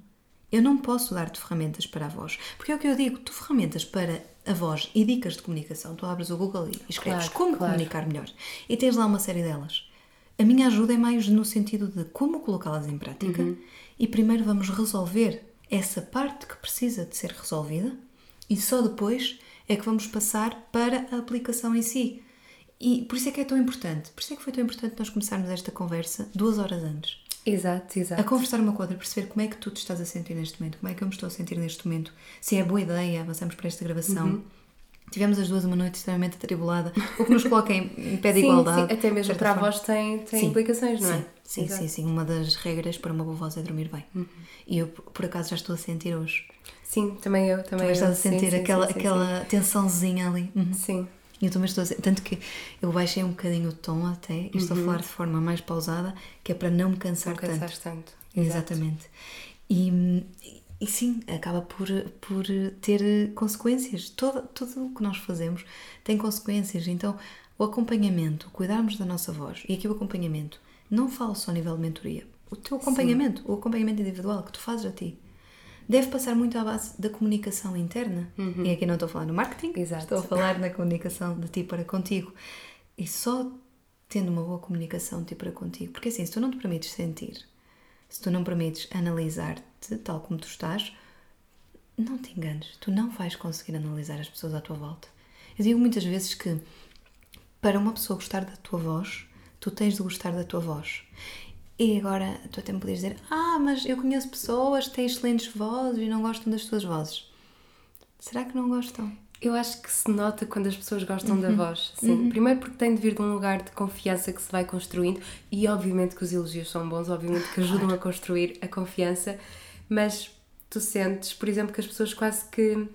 eu não posso dar-te ferramentas para a voz. Porque é o que eu digo, tu ferramentas para a voz e dicas de comunicação, tu abres o Google e escreves Claro, como claro. comunicar melhor. E tens lá uma série delas. A minha ajuda é mais no sentido de como colocá-las em prática e primeiro vamos resolver essa parte que precisa de ser resolvida e só depois é que vamos passar para a aplicação em si. E por isso é que é tão importante, por isso é que foi tão importante nós começarmos esta conversa duas horas antes. Exato, exato. A conversar uma com a outra, perceber como é que tu te estás a sentir neste momento, como é que eu me estou a sentir neste momento, se é boa ideia, avançamos para esta gravação. Uhum. Tivemos as duas uma noite extremamente atribulada, o que nos coloca em, em pé de sim, igualdade. sim, até mesmo para a voz tem, tem Sim, implicações, não é? Sim, sim, Exato. sim, sim. Uma das regras para uma boa voz é dormir bem. Uhum. E eu, por acaso, já estou a sentir hoje. Sim, também eu, também eu. estás a Sim, sentir sim, aquela, sim, sim, aquela tensãozinha ali. Uhum. Sim. E Eu também estou a sentir. Tanto que eu baixei um bocadinho o tom até e estou a falar de forma mais pausada, que é para não me cansar Uhum. Não tanto. tanto. Exatamente. E, e sim, acaba por, por ter consequências. Todo, tudo o que nós fazemos tem consequências. Então, o acompanhamento, cuidarmos da nossa voz, e aqui o acompanhamento, não falo só a nível de mentoria. O teu acompanhamento, o acompanhamento individual que tu fazes a ti, deve passar muito à base da comunicação interna. E aqui não estou a falar no marketing, Exato. estou a falar na comunicação de ti para contigo. E só tendo uma boa comunicação de ti para contigo. Porque assim, se tu não te permites sentir, se tu não permites analisar-te tal como tu estás, não te enganes, tu não vais conseguir analisar as pessoas à tua volta. Eu digo muitas vezes que para uma pessoa gostar da tua voz, tu tens de gostar da tua voz. E agora tu até me podias dizer: Ah, mas eu conheço pessoas que têm excelentes vozes e não gostam das tuas vozes. Será que não gostam? Eu acho que se nota quando as pessoas gostam Uhum. da voz. Sim. Primeiro porque tem de vir de um lugar de confiança que se vai construindo e obviamente que os elogios são bons, obviamente que ajudam a construir a confiança, mas tu sentes, por exemplo, que as pessoas quase que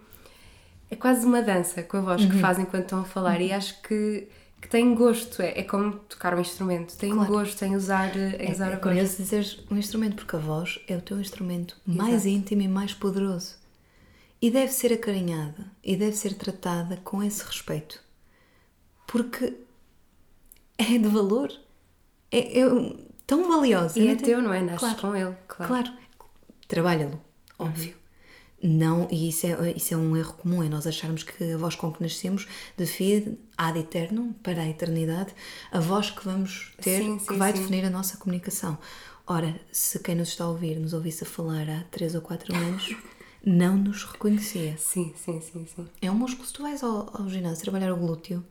é quase uma dança com a voz Uhum. que fazem quando estão a falar e acho que, que têm gosto, é, é como tocar um instrumento, têm Claro. gosto em usar, em usar É, é a curioso dizeres um instrumento, porque a voz é o teu instrumento mais íntimo e mais poderoso. E deve ser acarinhada e deve ser tratada com esse respeito. Porque é de valor. É, é tão valiosa. E é teu, não é? Nasces Claro. com ele, claro. Claro. Trabalha-lo, óbvio. Não, e isso é, isso é um erro comum, é nós acharmos que a voz com que nascemos define ad eternum, para a eternidade, a voz que vamos ter, Sim, que sim, vai sim. definir a nossa comunicação. Ora, se quem nos está a ouvir nos ouvisse a falar há 3 ou 4 anos, não nos reconhecia. Sim, sim, sim, sim. É um músculo, se tu vais ao, ao ginásio trabalhar o glúteo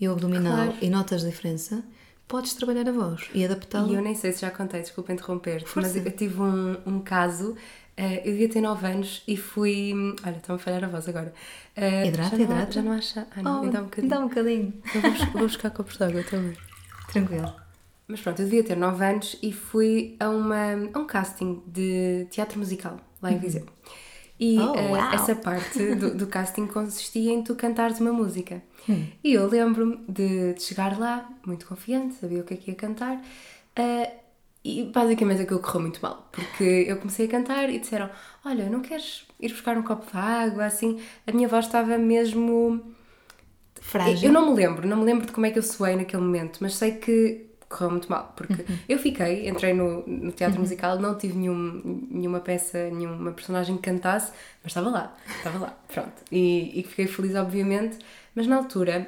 e o abdominal Claro. e notas a diferença, podes trabalhar a voz e adaptá-la. E eu nem sei se já contei, desculpa interromper-te, mas eu tive um, um caso, eu devia ter 9 anos e fui. Olha, está-me a falhar a voz agora. Eh, Hidrata, já hidrata. Já não acha. Ah, não, Oh, ainda há um bocadinho. dá um bocadinho. Eu vou, vou buscar copos de água também. Tranquilo. Mas pronto, eu devia ter 9 anos e fui a, uma, a um casting de teatro musical lá em Uhum. Viseu. E Oh, eh, uau. essa parte do, do casting consistia em tu cantares uma música. Hum. E eu lembro-me de, de chegar lá, muito confiante, sabia o que é que ia cantar, eh, e basicamente aquilo correu muito mal, porque eu comecei a cantar e disseram: Olha, não queres ir buscar um copo de água? Assim, a minha voz estava mesmo. Frágil. Eu não me lembro, não me lembro de como é que eu soei naquele momento, mas sei que correu muito mal, porque Uhum. eu fiquei, entrei no, no teatro musical, não tive nenhum, nenhuma peça, nenhuma personagem que cantasse, mas estava lá, estava lá, pronto. E, e fiquei feliz, obviamente, mas na altura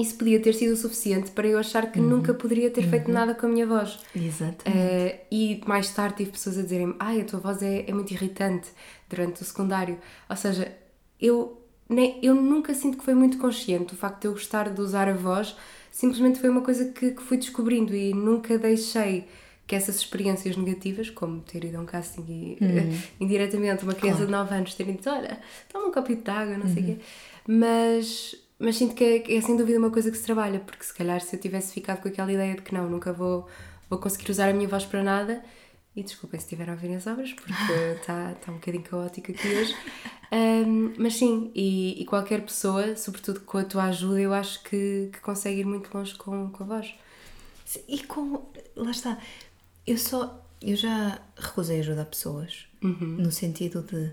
isso podia ter sido o suficiente para eu achar Uhum. que nunca poderia ter feito nada com a minha voz. Exato. Eh, e mais tarde tive pessoas a dizerem ai, a tua voz é, é muito irritante durante o secundário. Ou seja, eu, nem, eu nunca sinto que foi muito consciente o facto de eu gostar de usar a voz, simplesmente foi uma coisa que, que fui descobrindo e nunca deixei que essas experiências negativas, como ter ido a um casting e eh, indiretamente uma criança de 9 anos terem dito, olha, toma um copinho de água, não sei o quê, mas, mas sinto que é, que é sem dúvida uma coisa que se trabalha, porque se calhar se eu tivesse ficado com aquela ideia de que não, nunca vou, vou conseguir usar a minha voz para nada, e desculpem se estiver a ouvir as obras, porque está tá um bocadinho caótico aqui hoje. Ahm, mas sim, e, e qualquer pessoa, sobretudo com a tua ajuda, eu acho que, que consegue ir muito longe com, com a voz. E com. Lá está. Eu só. Eu já recusei ajuda a pessoas. No sentido de.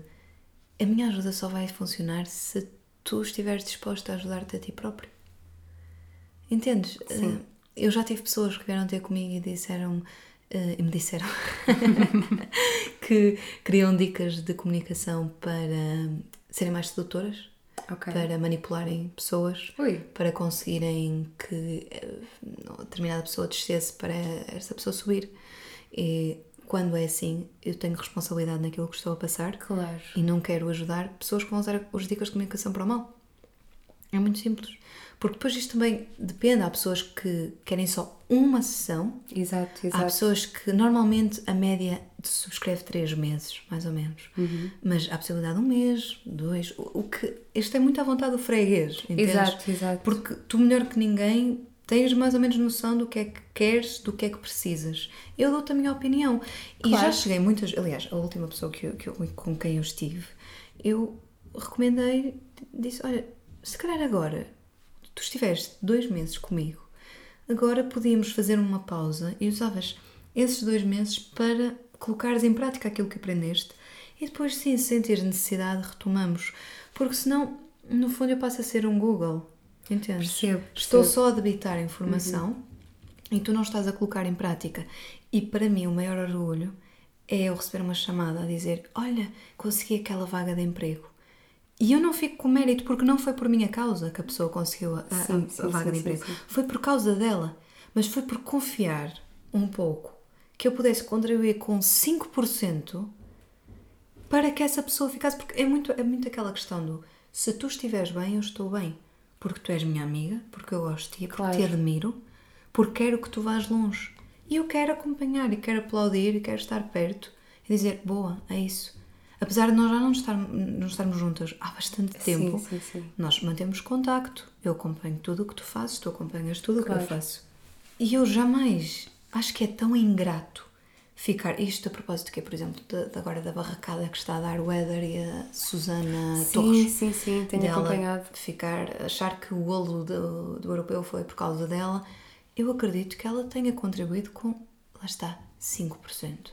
A minha ajuda só vai funcionar se tu estiveres disposto a ajudar-te a ti próprio. Entendes? Eh, Eu já tive pessoas que vieram ter comigo e disseram. eh, e me disseram que queriam dicas de comunicação para serem mais sedutoras, Ok. para manipularem pessoas, Ui. para conseguirem que eh, determinada pessoa descesse para essa pessoa subir. E quando é assim, eu tenho responsabilidade naquilo que estou a passar Claro. e não quero ajudar pessoas que vão usar as dicas de comunicação para o mal. É muito simples. Porque depois isto também depende. Há pessoas que querem só uma sessão, Exato, Há exato. pessoas que normalmente a média subscreve três meses, mais ou menos. Uhum. Mas há possibilidade de um mês, dois. O, o que. Isto é muito à vontade do freguês. entendes? Exato, exato. Porque tu, melhor que ninguém, tens mais ou menos noção do que é que queres, do que é que precisas. Eu dou-te a minha opinião. E Claro. já cheguei muitas. Aliás, a última pessoa que eu, que eu- com quem eu estive, eu recomendei, disse: Olha, se calhar agora, tu estiveste dois meses comigo, agora podíamos fazer uma pausa e usavas esses dois meses para colocares em prática aquilo que aprendeste e depois, sim, se sentires necessidade, retomamos. Porque senão, no fundo, eu passo a ser um Google. Entendes? Percebo, Estou percebo. só a debitar informação e tu não estás a colocar em prática. E para mim, o maior orgulho é eu receber uma chamada a dizer: Olha, consegui aquela vaga de emprego. E eu não fico com mérito porque não foi por minha causa que a pessoa conseguiu a, a- Sim, a sim, vaga sim, de emprego. Foi por causa dela. Mas foi por confiar um pouco que eu pudesse contribuir com 5% para que essa pessoa ficasse. Porque é muito, é muito aquela questão do se tu estiveres bem, eu estou bem. Porque tu és minha amiga, porque eu gosto de ti, porque Claro. te admiro, porque quero que tu vás longe. E eu quero acompanhar, e quero aplaudir, e quero estar perto e dizer: boa, é isso. Apesar de nós já não, estar, não estarmos juntas há bastante tempo, Sim, sim, sim. nós mantemos contacto. Eu acompanho tudo o que tu fazes, tu acompanhas tudo o que eu Claro. faço. E eu jamais acho que é tão ingrato ficar. Isto a propósito que é, por exemplo, de, de agora da barracada que está a dar o Éder e a Susana Sim, Torres. sim, sim, tenho dela acompanhado. Ficar, achar que o golo do, do europeu foi por causa dela. Eu acredito que ela tenha contribuído com, lá está, 5%.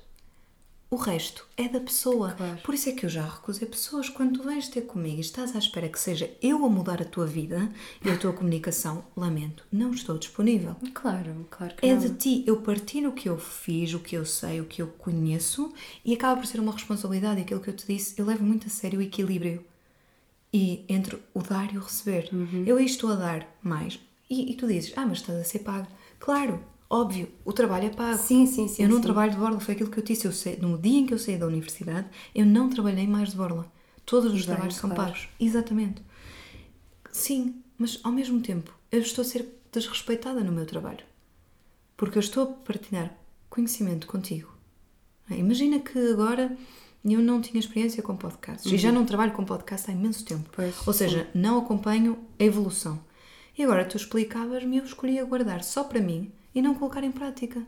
O resto é da pessoa. Claro. Por isso é que eu já recusei pessoas. Quando tu vais ter comigo e estás à espera que seja eu a mudar a tua vida e a tua comunicação, lamento, não estou disponível. Claro, claro que É não. de ti eu partir o que eu fiz, o que eu sei, o que eu conheço e acaba por ser uma responsabilidade. Aquilo que eu te disse, eu levo muito a sério o equilíbrio e entre o dar e o receber. Uhum. Eu aí estou a dar mais e, e tu dizes, ah, mas estás a ser pago. Claro, óbvio, o trabalho é pago. Sim, sim, sim, Eu não sim. trabalho de borla, foi aquilo que eu disse. Eu sei, no dia em que eu saí da universidade, eu não trabalhei mais de borla. Todos os Bem, trabalhos são claro. pagos. Exatamente. Sim, mas ao mesmo tempo eu estou a ser desrespeitada no meu trabalho. Porque eu estou a partilhar conhecimento contigo. Ah, Imagina que agora eu não tinha experiência com podcasts e já não trabalho com podcast há imenso tempo. Uhum. Pois, Ou seja, não acompanho a evolução. E agora tu explicavas-me eu escolhi guardar só para mim e não colocar em prática.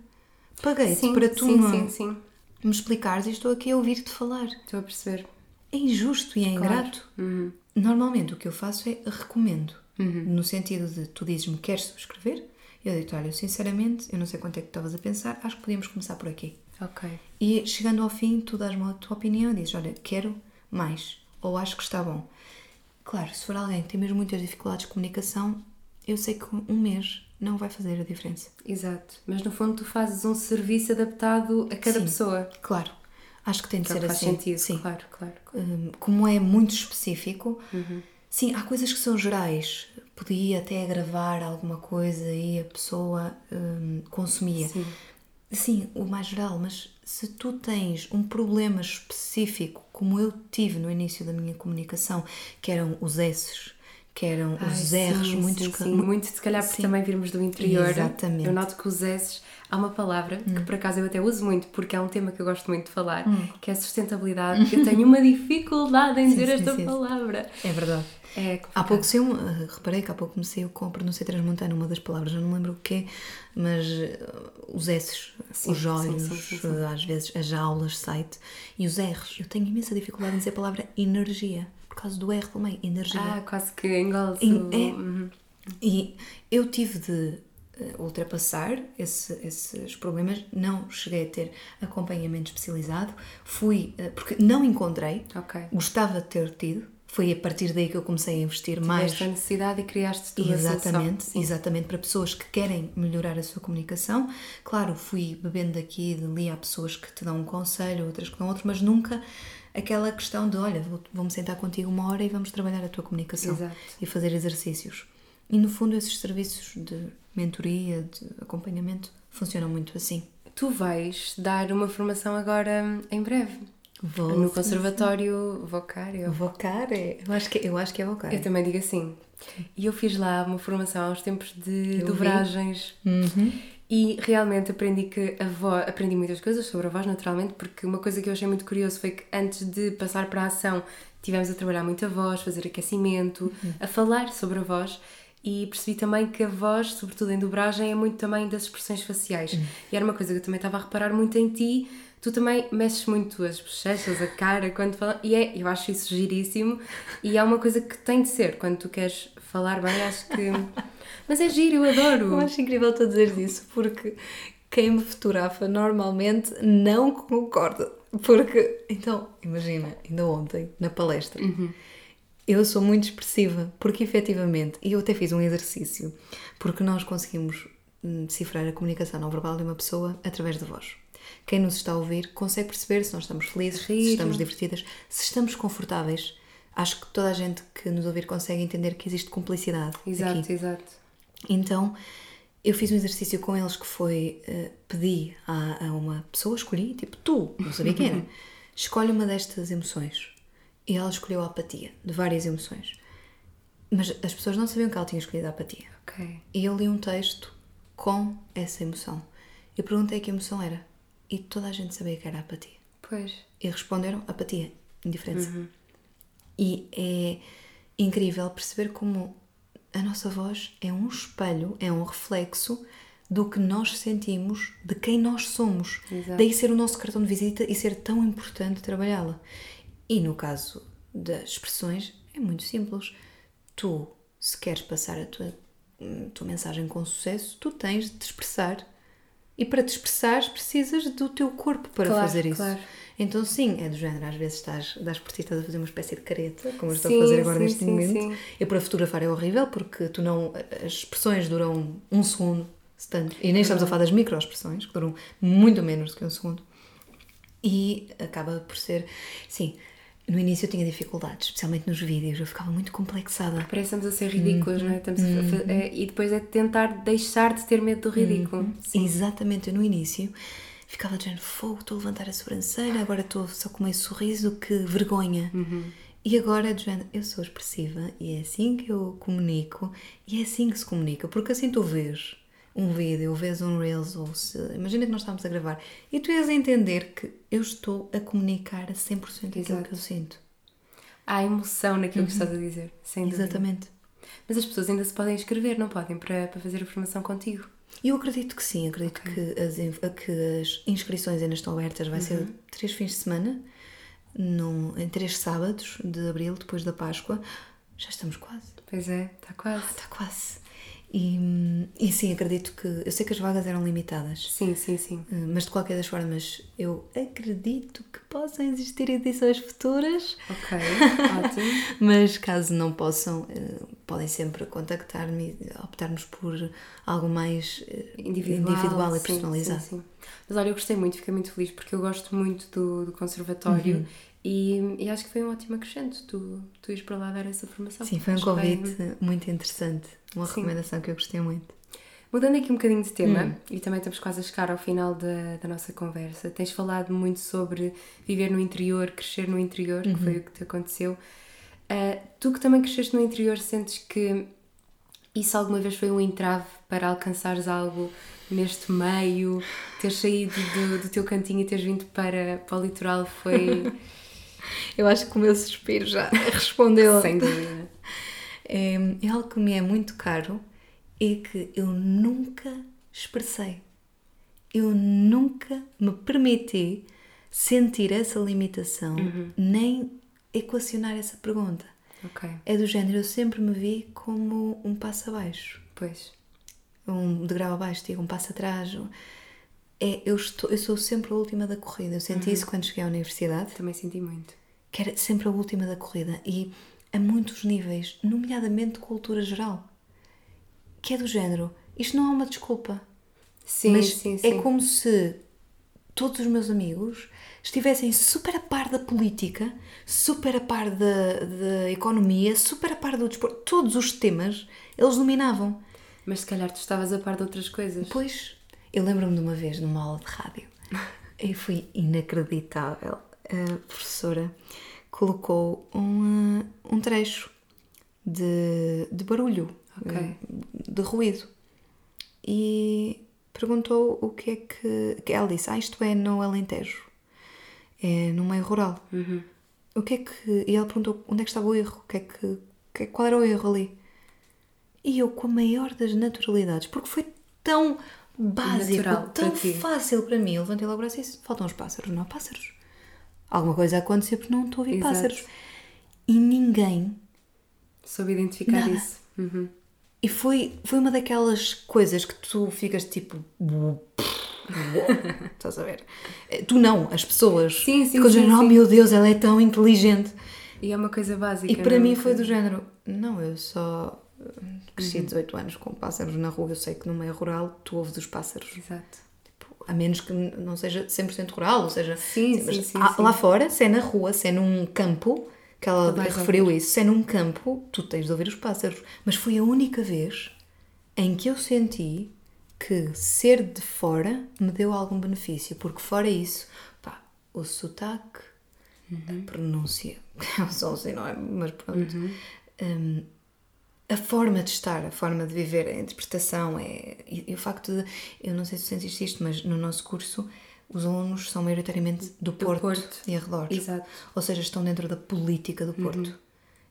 Paguei-te para tu sim, me, sim, sim. me explicares e estou aqui a ouvir-te falar. Estou a perceber. é injusto e é ingrato. Normalmente o que eu faço é recomendo. No sentido de tu dizes-me queres subscrever? Eu digo, olha, sinceramente, eu não sei quanto é que estavas a pensar, acho que podíamos começar por aqui. Ok. E chegando ao fim, tu dás-me a tua opinião e dizes, olha, quero mais, ou acho que está bom. Claro, se for alguém que tem mesmo muitas dificuldades de comunicação, eu sei que um mês não vai fazer a diferença. Exato. Mas no fundo tu fazes um serviço adaptado a cada Sim. pessoa. Claro, acho que tem de Que é o ser faz assim. sentido. Sim. Claro, claro. claro. Hum, como é muito específico, Uhum. sim, há coisas que são gerais. Podia até gravar alguma coisa e a pessoa hum, consumia. Sim. Sim, o mais geral, mas se tu tens um problema específico, como eu tive no início da minha comunicação, que eram os S's, que eram Ai, os R's, sim, muitos sim, sim. mu- Muito, se calhar, porque Sim. também virmos do interior. Exatamente. Hum. Eu noto que os S's. Há uma palavra que por acaso eu até uso muito, porque é um tema que eu gosto muito de falar, que é sustentabilidade. Eu tenho uma dificuldade em dizer esta palavra. É verdade. É Há pouco saiu, eh, reparei que há pouco comecei eu com a pronúncia transmontana, uma das palavras, eu não lembro o quê, mas eh, os S's, Sim, os olhos, sim, sim, sim. às vezes as jaulas, site, e os R's. Eu tenho imensa dificuldade em dizer a palavra energia, por causa do R também, energia. Ah, quase que engole Em- é. Uhum. E eu tive de eh, ultrapassar esse- esses problemas, não cheguei a ter acompanhamento especializado, fui, eh, porque não encontrei, Ok. gostava de ter tido, foi a partir daí que eu comecei a investir mais. Tiveste a necessidade e criaste tu a Exatamente. Sim. exatamente para pessoas que querem melhorar a sua comunicação. Claro, fui bebendo daqui, de ali, há pessoas que te dão um conselho, outras que dão outro, mas nunca aquela questão de olha, vou- vou-me sentar contigo uma hora e vamos trabalhar a tua comunicação Exato. e fazer exercícios. E no fundo, esses serviços de mentoria, de acompanhamento, funcionam muito assim. Tu vais dar uma formação agora em breve. Vou, no Conservatório Vocário. Vocar é. Eu acho que, eu acho que é vocar. Eu também digo assim. E eu fiz lá uma formação há uns tempos de Eu dobragens. E realmente aprendi que a voz, aprendi muitas coisas sobre a voz, naturalmente, porque uma coisa que eu achei muito curioso foi que antes de passar para a ação tivemos a trabalhar muito a voz, fazer aquecimento, a falar sobre a voz e percebi também que a voz, sobretudo em dobragem, é muito também das expressões faciais. E era uma coisa que eu também estava a reparar muito em ti. Tu também mexes muito as bochechas, a cara, quando fala... E é, eu acho isso giríssimo. E é uma coisa que tem de ser. Quando tu queres falar bem, acho que... Mas é giro, eu adoro. Eu acho incrível tu dizer isso, porque quem me fotografa normalmente não concorda. Porque, então, imagina, ainda ontem, na palestra, eu sou muito expressiva, porque efetivamente, e eu até fiz um exercício, porque nós conseguimos hum, decifrar a comunicação não verbal de uma pessoa através da voz. Quem nos está a ouvir consegue perceber se nós estamos felizes, se estamos divertidas, se estamos confortáveis. Acho que toda a gente que nos ouvir consegue entender que existe cumplicidade Exato, aqui. exato. Então, eu fiz um exercício com eles que foi uh, pedi a, a uma pessoa, escolhi, tipo tu, não sabia quem era, escolhe uma destas emoções. E ela escolheu a apatia, de várias emoções. Mas as pessoas não sabiam que ela tinha escolhido a apatia. Ok. E eu li um texto com essa emoção. Eu perguntei que emoção era. E toda a gente sabia que era apatia. Pois. E responderam apatia, indiferença. E é incrível perceber como a nossa voz é um espelho, é um reflexo do que nós sentimos, de quem nós somos. Exato. Daí ser o nosso cartão de visita e ser tão importante trabalhá-la. E no caso das expressões, é muito simples. Tu, se queres passar a tua, a tua mensagem com sucesso, tu tens de te expressar. E para te expressares, precisas do teu corpo para Claro, fazer isso. claro. Então, sim, é do género. Às vezes estás, das por ti, estás a fazer uma espécie de careta, como eu estou Sim, a fazer agora sim, neste sim, momento. Eu, para fotografar, é horrível porque tu não. As expressões duram um segundo, se tanto. E nem estamos a falar das microexpressões, que duram muito menos do que um segundo. E acaba por ser. Sim, no início eu tinha dificuldades, especialmente nos vídeos, eu ficava muito complexada. Parece que estamos a ser ridículos, não é? Estamos a Uhum. fa- é, e depois é tentar deixar de ter medo do ridículo. Uhum. Exatamente, eu no início ficava género, fogo, estou a levantar a sobrancelha, agora estou só com meio sorriso, que vergonha. E agora de género, eu sou expressiva e é assim que eu comunico e é assim que se comunica, porque assim tu vês um vídeo, ou vês um Reels, ou se, imagina que nós estávamos a gravar e tu ias entender que eu estou a comunicar a 100% aquilo Exato. que eu sinto. Há emoção naquilo que estás a dizer, sem dúvida. Exatamente. Mas as pessoas ainda se podem inscrever, não podem, para, para fazer a formação contigo. Eu acredito que sim, acredito que, as, que as inscrições ainda estão abertas, vai ser três fins de semana. num, em três sábados de abril, depois da Páscoa. Já estamos quase. Pois é, está quase. Está quase. E, e sim, acredito que. Eu sei que as vagas eram limitadas. Sim, sim, sim. Eh, Mas de qualquer das formas, eu acredito que possam existir edições futuras. Ok, ótimo. Mas caso não possam, eh, podem sempre contactar-me e optarmos por algo mais eh, individual, e sim, personalizado. Sim, sim. Mas olha, eu gostei muito, fiquei muito feliz porque eu gosto muito do, do conservatório Uhum. E, e acho que foi um ótimo acrescento tu, tu ires para lá dar essa formação. Sim, foi um Acho que convite muito interessante. Uma Sim. recomendação que eu gostei muito. Mudando aqui um bocadinho de tema, Hum. e também estamos quase a chegar ao final da, da nossa conversa, tens falado muito sobre viver no interior, crescer no interior, que Uhum. foi o que te aconteceu. Ah, tu que também cresceste no interior, sentes que isso alguma vez foi um entrave para alcançares algo neste meio? Teres saído do, do teu cantinho e teres vindo para, para o litoral foi Eu acho que o meu suspiro já respondeu. sem dúvida. É, é algo que me é muito caro e que eu nunca expressei. Eu nunca me permiti sentir essa limitação, nem equacionar essa pergunta. Ok, É do género, eu sempre me vi como um passo abaixo, pois. um degrau abaixo, digo, um passo atrás. É, eu, estou, eu sou sempre a última da corrida. Eu senti isso quando cheguei à universidade. Também senti muito. Que era sempre a última da corrida e a muitos níveis, nomeadamente cultura geral, que é do género. Isto não é uma desculpa, Sim, mas sim, sim. é como se todos os meus amigos estivessem super a par da política, super a par da, da economia, super a par do desporto, todos os temas eles dominavam. Mas se calhar tu estavas a par de outras coisas. Pois, eu lembro-me de uma vez numa aula de rádio e foi inacreditável. A professora colocou um, um trecho de, de barulho, Ok. de ruído, e perguntou o que é que. que ela disse: Ah, isto é no Alentejo, é no meio rural. O que é que. E ela perguntou onde é que estava o erro, o que é que, que- qual era o erro ali. E eu, com a maior das naturalidades, porque foi tão básico, Natural tão para fácil para mim, eu levantei logo o braço e disse: faltam os pássaros, não há pássaros. Alguma coisa a acontecer porque não estou a ouvir Exato. pássaros. E ninguém Soube identificar Nada. isso. Uhum. E foi, foi uma daquelas coisas que tu ficas tipo. Estás a ver? Eh, Tu não, as pessoas. Sim, sim, Ficam sim, dizendo, oh meu Deus, ela é tão inteligente. E é uma coisa básica. E para é mim foi do género: não, eu só hum, cresci Uhum. 18 anos com pássaros na rua. Eu sei que no meio rural tu ouves os pássaros. Exato. A menos que não seja 100% rural, ou seja, Sim, sim, sim, há- lá fora, se é na rua, se é num campo, que ela vais referiu isso, se é num campo, tu tens de ouvir os pássaros. Mas foi a única vez em que eu senti que ser de fora me deu algum benefício, porque fora isso, pá, o sotaque, Uhum. a pronúncia, só assim, não é? Mas pronto. Uhum. Hum, a forma de estar, a forma de viver, a interpretação é. E, e o facto de. Eu não sei se sentiste isto, mas no nosso curso os alunos são maioritariamente do, Porto, Porto. e arredores. Exato. Ou seja, estão dentro da política do Porto.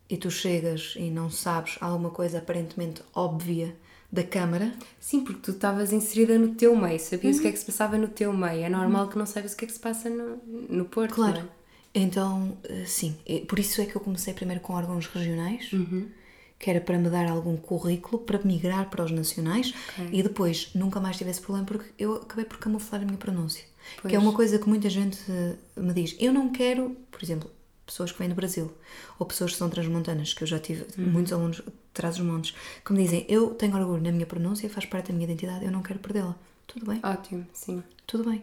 E tu chegas e não sabes alguma coisa aparentemente óbvia da Câmara. Sim, porque tu estavas inserida no teu meio, sabias o que é que se passava no teu meio. É normal que não saibas o que é que se passa no, no Porto. Claro. é? Então, eh, sim, e por isso é que eu comecei primeiro com órgãos regionais, Uhum. Que era para me dar algum currículo para migrar para os nacionais Ok. e depois nunca mais tive esse problema porque eu acabei por camuflar a minha pronúncia. Pois. Que é uma coisa que muita gente eh, me diz. Eu não quero, por exemplo, pessoas que vêm do Brasil ou pessoas que são transmontanas, que eu já tive Uhum. muitos alunos trás dos montes, que me dizem: Eu tenho orgulho na minha pronúncia, faz parte da minha identidade, eu não quero perdê-la. Tudo bem, Ótimo, sim. tudo bem.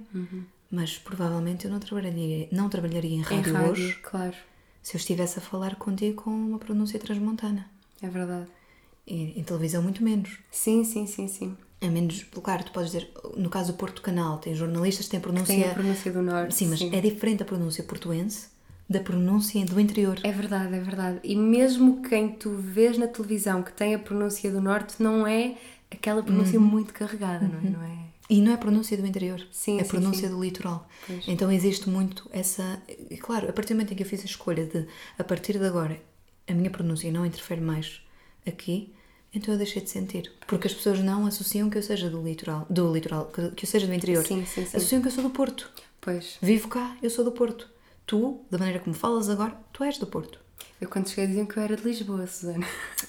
Mas provavelmente eu não trabalharia, não trabalharia em Em rádio, rádio, hoje claro. se eu estivesse a falar contigo com uma pronúncia transmontana. É verdade. E em televisão, muito menos. Sim, sim, sim, sim. É menos, claro, tu podes dizer, no caso do Porto Canal, tem jornalistas que têm pronúncia. Tem a pronúncia do norte. Sim, mas é diferente a pronúncia portuense da pronúncia do interior. É verdade, é verdade. E mesmo quem tu vês na televisão que tem a pronúncia do norte, não é aquela pronúncia Uhum. muito carregada, não é? Não é? E não é a pronúncia do interior, Sim, é a sim, pronúncia sim. do litoral. Pois. Então existe muito essa. Claro, a partir do momento em que eu fiz a escolha de, a partir de agora, a minha pronúncia não interfere mais aqui, então eu deixei de sentir. Porque as pessoas não associam que eu seja do litoral, do litoral, que, que eu seja do interior. Sim, sim, sim. Associam que eu sou do Porto. Pois. Vivo cá, eu sou do Porto. tu, da maneira como falas agora, tu és do Porto. Eu quando cheguei diziam que eu era de Lisboa, Susana.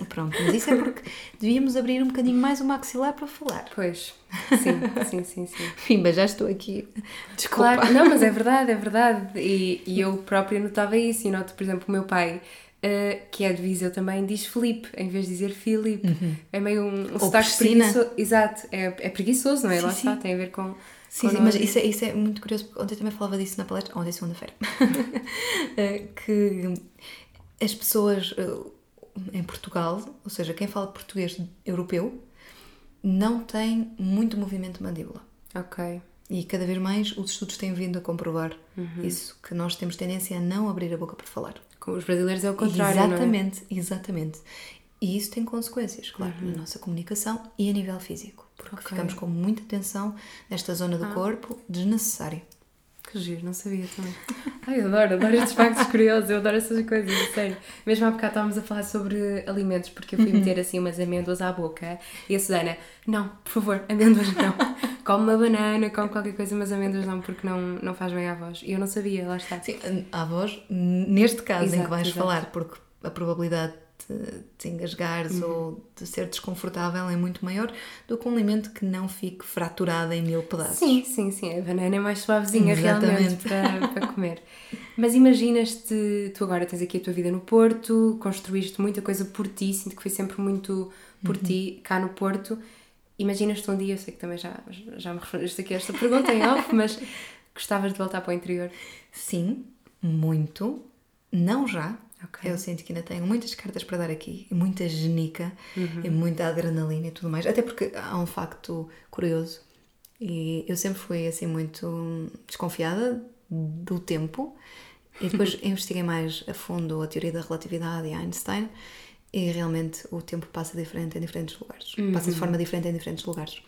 Pronto, mas isso é porque devíamos abrir um bocadinho mais o maxilar para falar. Pois, sim, sim, sim, sim. Fimba, já estou aqui. Desculpa. Claro, não, mas é verdade, é verdade. E, e eu própria notava isso. E noto, por exemplo, o meu pai, uh, que é de Viseu também, diz Felipe, em vez de dizer Filipe. Uhum. É meio um, um sotaque preguiçoso. Exato, é, é preguiçoso, não é? Sim, Lá sim. está, tem a ver com. Sim, com sim, mas isso é, isso é muito curioso, porque ontem também falava disso na palestra, ontem segunda-feira, Eh, que as pessoas eh, em Portugal, ou seja, quem fala português europeu, não tem muito movimento de mandíbula. Ok. E cada vez mais os estudos têm vindo a comprovar isso, que nós temos tendência a não abrir a boca para falar. Com os brasileiros é o contrário. é? exatamente, exatamente. E isso tem consequências, claro, na nossa comunicação e a nível físico. Porque Ok. ficamos com muita tensão nesta zona do corpo desnecessária. Que giro, não sabia também. Ai, eu adoro, adoro estes factos curiosos, eu adoro essas coisas, sério. Mesmo há bocado estávamos a falar sobre alimentos, porque eu fui meter assim umas amêndoas à boca e a Susana, não, por favor, amêndoas não. Come uma banana, come qualquer coisa, mas amêndoas não, porque não, não faz bem à voz. E eu não sabia, lá está. Sim, a voz, neste caso em que Exato, vais exato. falar, porque a probabilidade de te engasgares Uhum. ou de ser desconfortável é muito maior do que um alimento que não fique fraturado em mil pedaços. Sim, sim, sim. A banana é mais suavezinha Exatamente. realmente para, para comer. Mas imaginas-te, tu agora tens aqui a tua vida no Porto, construíste muita coisa por ti, sinto que foi sempre muito por ti cá no Porto. Imaginas-te um dia, eu sei que também já, já me respondeste aqui a esta pergunta em off, mas gostavas de voltar para o interior? Sim, muito. Não já. Ok. Eu sinto que ainda tenho muitas cartas para dar aqui, e muita genica, Uhum. e muita adrenalina e tudo mais. Até porque há um facto curioso. E eu sempre fui assim muito desconfiada do tempo. E depois investiguei mais a fundo a teoria da relatividade e Einstein. E realmente o tempo passa diferente em diferentes lugares. Passa de forma diferente em diferentes lugares.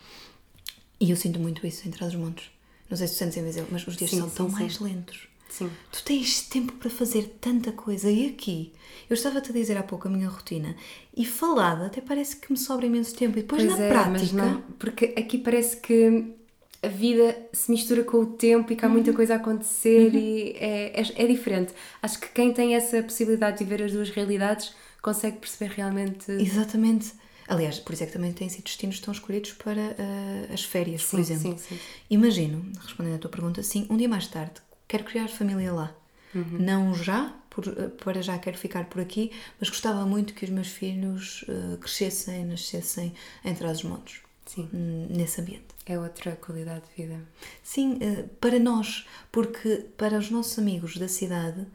E eu sinto muito isso em Trás-os-Montes. Não sei se tu sentes em Viseu, mas os dias Sim, são sim, tão sim. mais lentos. Sim. Tu tens tempo para fazer tanta coisa e aqui, eu estava-te a dizer há pouco a minha rotina e falada até parece que me sobra imenso tempo e depois Pois na é, prática não, porque aqui parece que a vida se mistura com o tempo e que há muita Uhum. coisa a acontecer e é, é, é diferente. Acho que quem tem essa possibilidade de ver as duas realidades consegue perceber realmente. Exatamente. Aliás, por isso é que também têm sido destinos tão escolhidos para ah, as férias, por Sim, exemplo. sim, sim. Imagino, respondendo à tua pergunta, sim, um dia mais tarde, quero criar família lá. Uhum. Não já, por- para já quero ficar por aqui, mas gostava muito que os meus filhos ah, crescessem, nascessem em Trás-os-Montes, Sim, hum, nesse ambiente. é outra qualidade de vida. Sim, eh, para nós, porque para os nossos amigos da cidade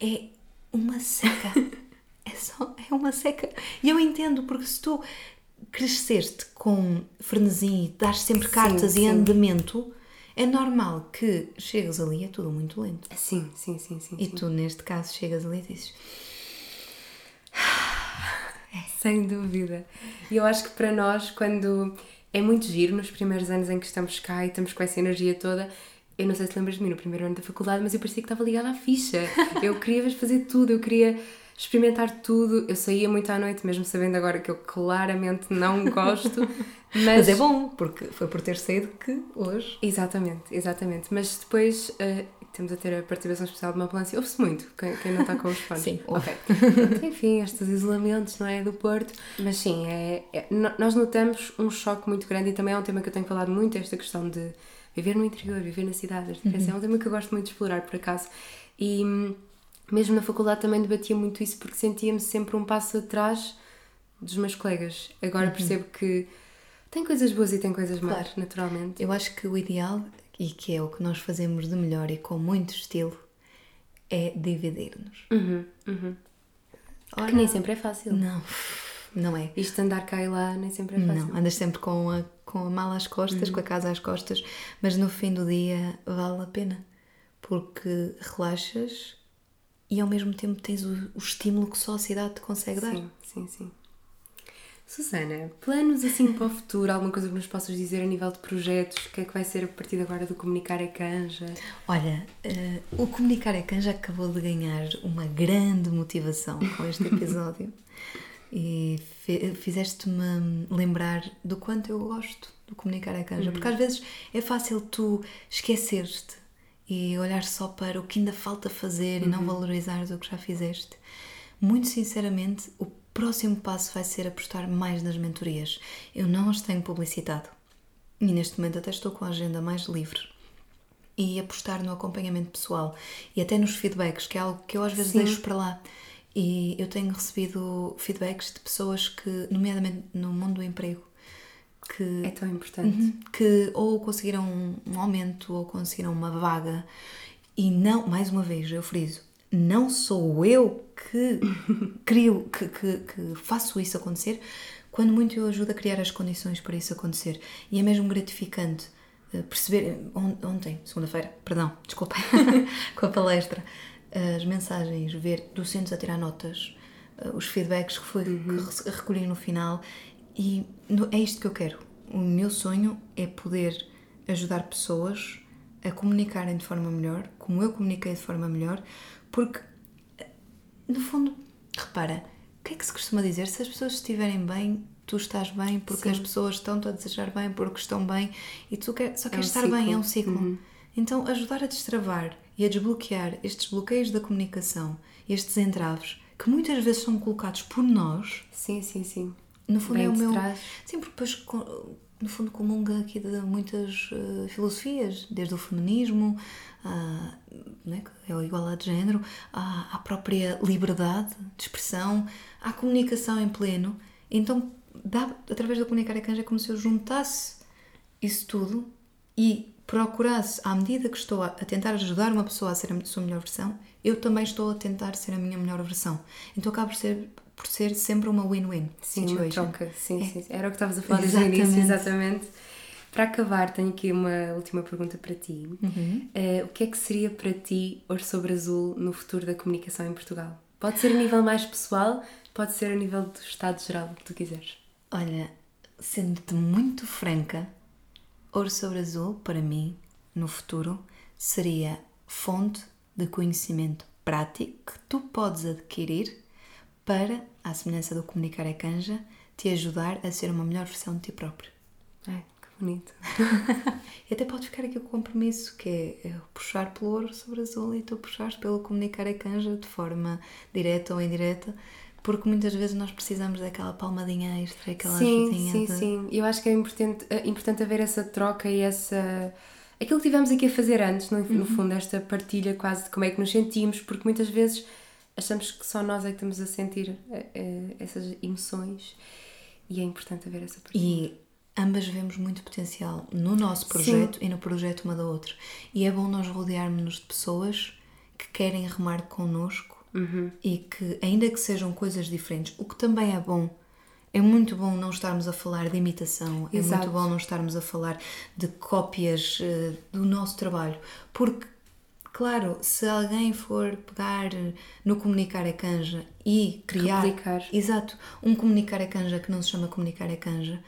é uma seca. é só, é uma seca. E eu entendo, porque se tu cresceste com frenesim, dás sempre Sim, cartas sim. e andamento, é normal que chegues ali é tudo muito lento. Sim, sim, sim, sim. E sim. tu, neste caso, chegas ali e dizes: Sem dúvida. E eu acho que para nós, quando é muito giro nos primeiros anos em que estamos cá e estamos com essa energia toda, eu não sei se lembras de mim no primeiro ano da faculdade, mas eu parecia que estava ligada à ficha. Eu queria fazer tudo, eu queria experimentar tudo. Eu saía muito à noite, mesmo sabendo agora que eu claramente não gosto. Mas, Mas é bom, porque foi por ter saído que hoje. Exatamente, exatamente. Mas depois eh, temos a ter a participação especial de uma ambulância. Ouve-se muito, quem, quem não está com os fones. Sim, ok. Enfim, estes isolamentos, não é? Do Porto. Mas sim, é, é- nós notamos um choque muito grande e também é um tema que eu tenho falado muito, esta questão de viver no interior, viver na cidade. Uhum. É um tema que eu gosto muito de explorar, por acaso. E hum, mesmo na faculdade também debatia muito isso porque sentia-me sempre um passo atrás dos meus colegas. Agora percebo que tem coisas boas e tem coisas más, Uhum. Claro. naturalmente. Eu acho que o ideal, e que é o que nós fazemos de melhor e com muito estilo, é dividir-nos. Uhum, uhum. Ora, Que nem sempre é fácil. Não, não é. Isto andar cá e lá nem sempre é fácil. Não, andas sempre com a, com a mala às costas, com a casa às costas, mas no fim do dia vale a pena, porque relaxas e ao mesmo tempo tens o, o estímulo que só a cidade te consegue dar. Sim, sim, sim. Susana, planos assim para o futuro? Alguma coisa que nos possas dizer a nível de projetos? O que é que vai ser a partir de agora do Comunicar é Canja? Olha, eh, o Comunicar é Canja acabou de ganhar uma grande motivação com este episódio e fizeste-me lembrar do quanto eu gosto do Comunicar é Canja, porque às vezes é fácil tu esquecer-te e olhar só para o que ainda falta fazer e não valorizares o que já fizeste. Muito sinceramente, o próximo passo vai ser apostar mais nas mentorias. Eu não as tenho publicitado e neste momento até estou com a agenda mais livre e apostar no acompanhamento pessoal e até nos feedbacks, que é algo que eu às vezes Sim. deixo para lá. E eu tenho recebido feedbacks de pessoas que, nomeadamente no mundo do emprego, que É tão importante. Uhum. que ou conseguiram um- um aumento ou conseguiram uma vaga e não, mais uma vez, eu friso, não sou eu que crio, que, que, que faço isso acontecer, quando muito eu ajudo a criar as condições para isso acontecer. E é mesmo gratificante eh, perceber, on- ontem, segunda-feira, perdão, desculpa, com a palestra, as mensagens, ver docentes a tirar notas, eh, os feedbacks que, foi, que re- recolhi no final e é isto que eu quero. O meu sonho é poder ajudar pessoas a comunicarem de forma melhor, como eu comuniquei de forma melhor, porque, no fundo, repara, o que é que se costuma dizer? Se as pessoas estiverem bem, tu estás bem, porque Sim. as pessoas estão-te a desejar bem, porque estão bem, e tu quer, só queres um estar bem, é um ciclo. Então, ajudar a destravar e a desbloquear estes bloqueios da comunicação, estes entraves, que muitas vezes são colocados por nós, Sim, sim, sim. no fundo Vem é o meu. trás. Sim, porque depois, no fundo, comunga aqui de muitas eh, filosofias, desde o feminismo, a, né, que é a igualdade de género, à, à própria liberdade de expressão, à comunicação em pleno. Então, dá, através da comunicar a canja, é como se eu juntasse isso tudo e procurasse, à medida que estou a tentar ajudar uma pessoa a ser a sua melhor versão, eu também estou a tentar ser a minha melhor versão. Então acaba por ser, por ser sempre uma win-win Sim, uma situation. troca. Sim, sim. Era o que estavas a falar desde o início, exatamente. Para acabar, tenho aqui uma última pergunta para ti. Uhum. Eh, o que é que seria para ti Ouro sobre Azul no futuro da comunicação em Portugal? Pode ser a nível mais pessoal, pode ser a nível do Estado geral, o que tu quiseres. Olha, sendo-te muito franca, Ouro sobre Azul, para mim, no futuro, seria fonte de conhecimento prático que tu podes adquirir para, à semelhança do Comunicar é Canja, te ajudar a ser uma melhor versão de ti próprio. Ai, que bonito. E até pode ficar aqui o compromisso, que é eu puxar pelo ouro sobre azul e tu puxares pelo comunicar a canja de forma direta ou indireta, porque muitas vezes nós precisamos daquela palmadinha extra, aquela sim, ajudinha sim, de... sim. Eu acho que é importante, é importante haver essa troca e essa. Aquilo que tivemos aqui a fazer antes, no, no fundo, esta partilha quase de como é que nos sentimos, porque muitas vezes achamos que só nós é que estamos a sentir eh, essas emoções e é importante haver essa partilha. E ambas vemos muito potencial no nosso projeto e no projeto uma da outra. E é bom nós rodearmos-nos de pessoas que querem remar connosco e que, ainda que sejam coisas diferentes, o que também é bom. É muito bom não estarmos a falar de imitação, é Exato. muito bom não estarmos a falar de cópias eh, do nosso trabalho, porque Claro, se alguém for pegar no comunicar a canja e criar. Replicar. Exato, um comunicar a canja que não se chama comunicar a canja,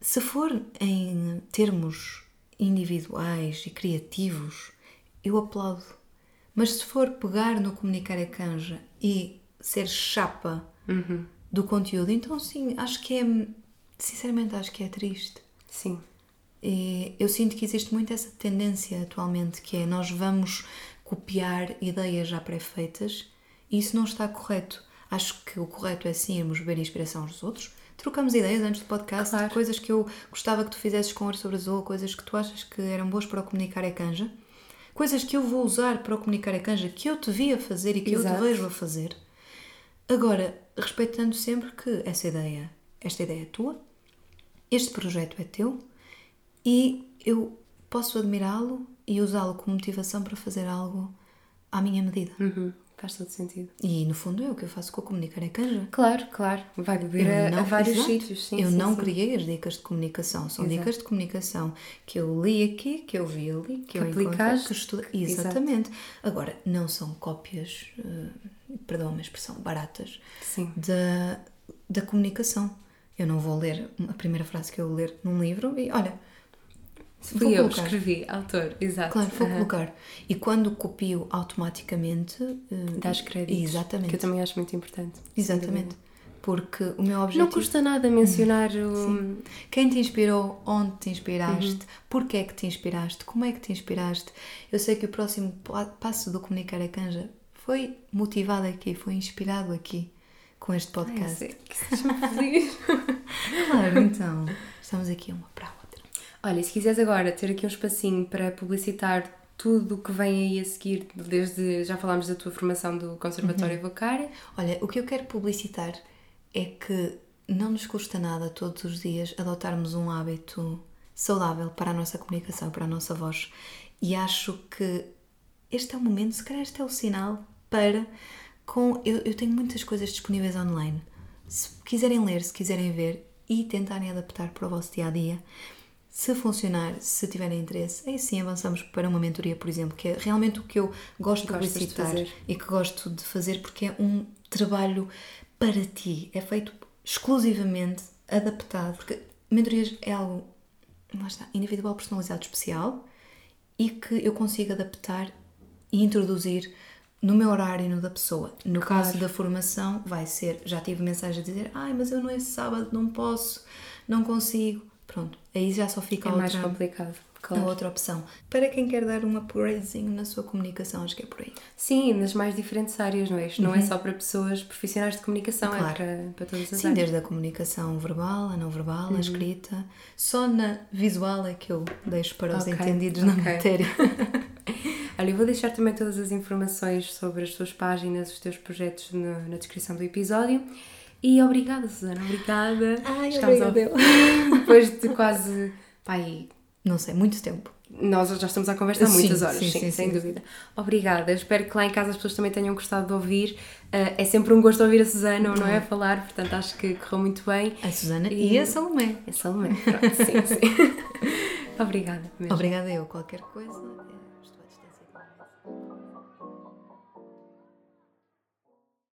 se for em termos individuais e criativos, eu aplaudo. Mas se for pegar no comunicar a canja e ser chapa do conteúdo, então sim, acho que é. Sinceramente, acho que é triste. Sim, eu sinto que existe muito essa tendência atualmente, que é nós vamos copiar ideias já pré-feitas e isso não está correto. Acho que o correto é sim irmos beber inspiração aos outros. Trocamos ideias antes do podcast, Claro. coisas que eu gostava que tu fizesses com ouro sobre azul, coisas que tu achas que eram boas para o comunicar a canja, coisas que eu vou usar para o comunicar a canja, que eu te vi a fazer e que eu Exato. te vejo a fazer. Agora, respeitando sempre que essa ideia, esta ideia é tua, este projeto é teu e eu posso admirá-lo e usá-lo como motivação para fazer algo à minha medida. Uhum, faz todo sentido. E no fundo é o que eu faço com a Comunicar é Canja. Claro, claro. Vai beber a, a vários exato. sítios. Sim, eu sim, não sim. criei as dicas de comunicação, são Exato. dicas de comunicação que eu li aqui, que eu vi ali, que, Que eu aplicaste. que estudei. Exato. Exatamente. Agora, não são cópias, eh, perdão a expressão, baratas Sim. da, da comunicação. Eu não vou ler a primeira frase que eu ler num livro e olha, Fui Vou eu, colocar. escrevi, autor, exato. Claro, vou Aham. colocar. E quando copio automaticamente. eh, Dás créditos. Exatamente. Que eu também acho muito importante. Exatamente. porque o meu objetivo. Não custa nada mencionar o. Quem te inspirou, onde te inspiraste, porquê é que te inspiraste, como é que te inspiraste. Eu sei que o próximo pa- passo do Comunicar a Canja foi motivado aqui, foi inspirado aqui com este Ai, podcast. sei, que sejas-me feliz. Claro, então, estamos aqui uma para a outra. Olha, se quiseres agora ter aqui um espacinho para publicitar tudo o que vem aí a seguir, desde já falámos da tua formação do Conservatório Vocário. Olha, o que eu quero publicitar é que não nos custa nada todos os dias adotarmos um hábito saudável para a nossa comunicação, para a nossa voz. E acho que este é o momento, se calhar este é o sinal para com eu, eu tenho muitas coisas disponíveis online. Se quiserem ler, se quiserem ver e tentarem adaptar para o vosso dia a dia, se funcionar, se tiverem interesse, aí sim avançamos para uma mentoria, por exemplo, que é realmente o que eu gosto de Gostas de publicitar e que gosto de fazer porque é um trabalho para ti, é feito exclusivamente adaptado, porque mentorias é algo lá está, individual, personalizado, especial e que eu consigo adaptar e introduzir no meu horário e no da pessoa. No caso da formação, vai ser, já tive mensagem a dizer, ai, mas eu não é sábado, não posso, não consigo. Pronto, aí já só fica É a mais outra, complicado. a Claro. outra opção. Para quem quer dar um upgradezinho na sua comunicação, acho que é por aí. Sim, nas mais diferentes áreas, não é? Isto não é só para pessoas profissionais de comunicação, Claro. é para, para todas as Sim, áreas. desde a comunicação verbal, a não verbal, Uhum. a escrita. Só na visual é que eu deixo para os entendidos na ok. matéria. Olha, eu vou deixar também todas as informações sobre as tuas páginas, os teus projetos na, na descrição do episódio. E obrigada, Susana, obrigada. Ai, ao obrigada fim, Depois de quase, pai, Não sei, muito tempo. nós já estamos a conversar há Sim, muitas horas, sim, sim, sim, sem sim. dúvida. Obrigada, espero que lá em casa as pessoas também tenham gostado de ouvir. Ah, é sempre um gosto ouvir a Susana, não é? A falar, portanto acho que correu muito bem. A Susana E- e, a Salomé. É Salomé, pronto, sim, sim. Obrigada mesmo. Obrigada eu. Qualquer coisa. é,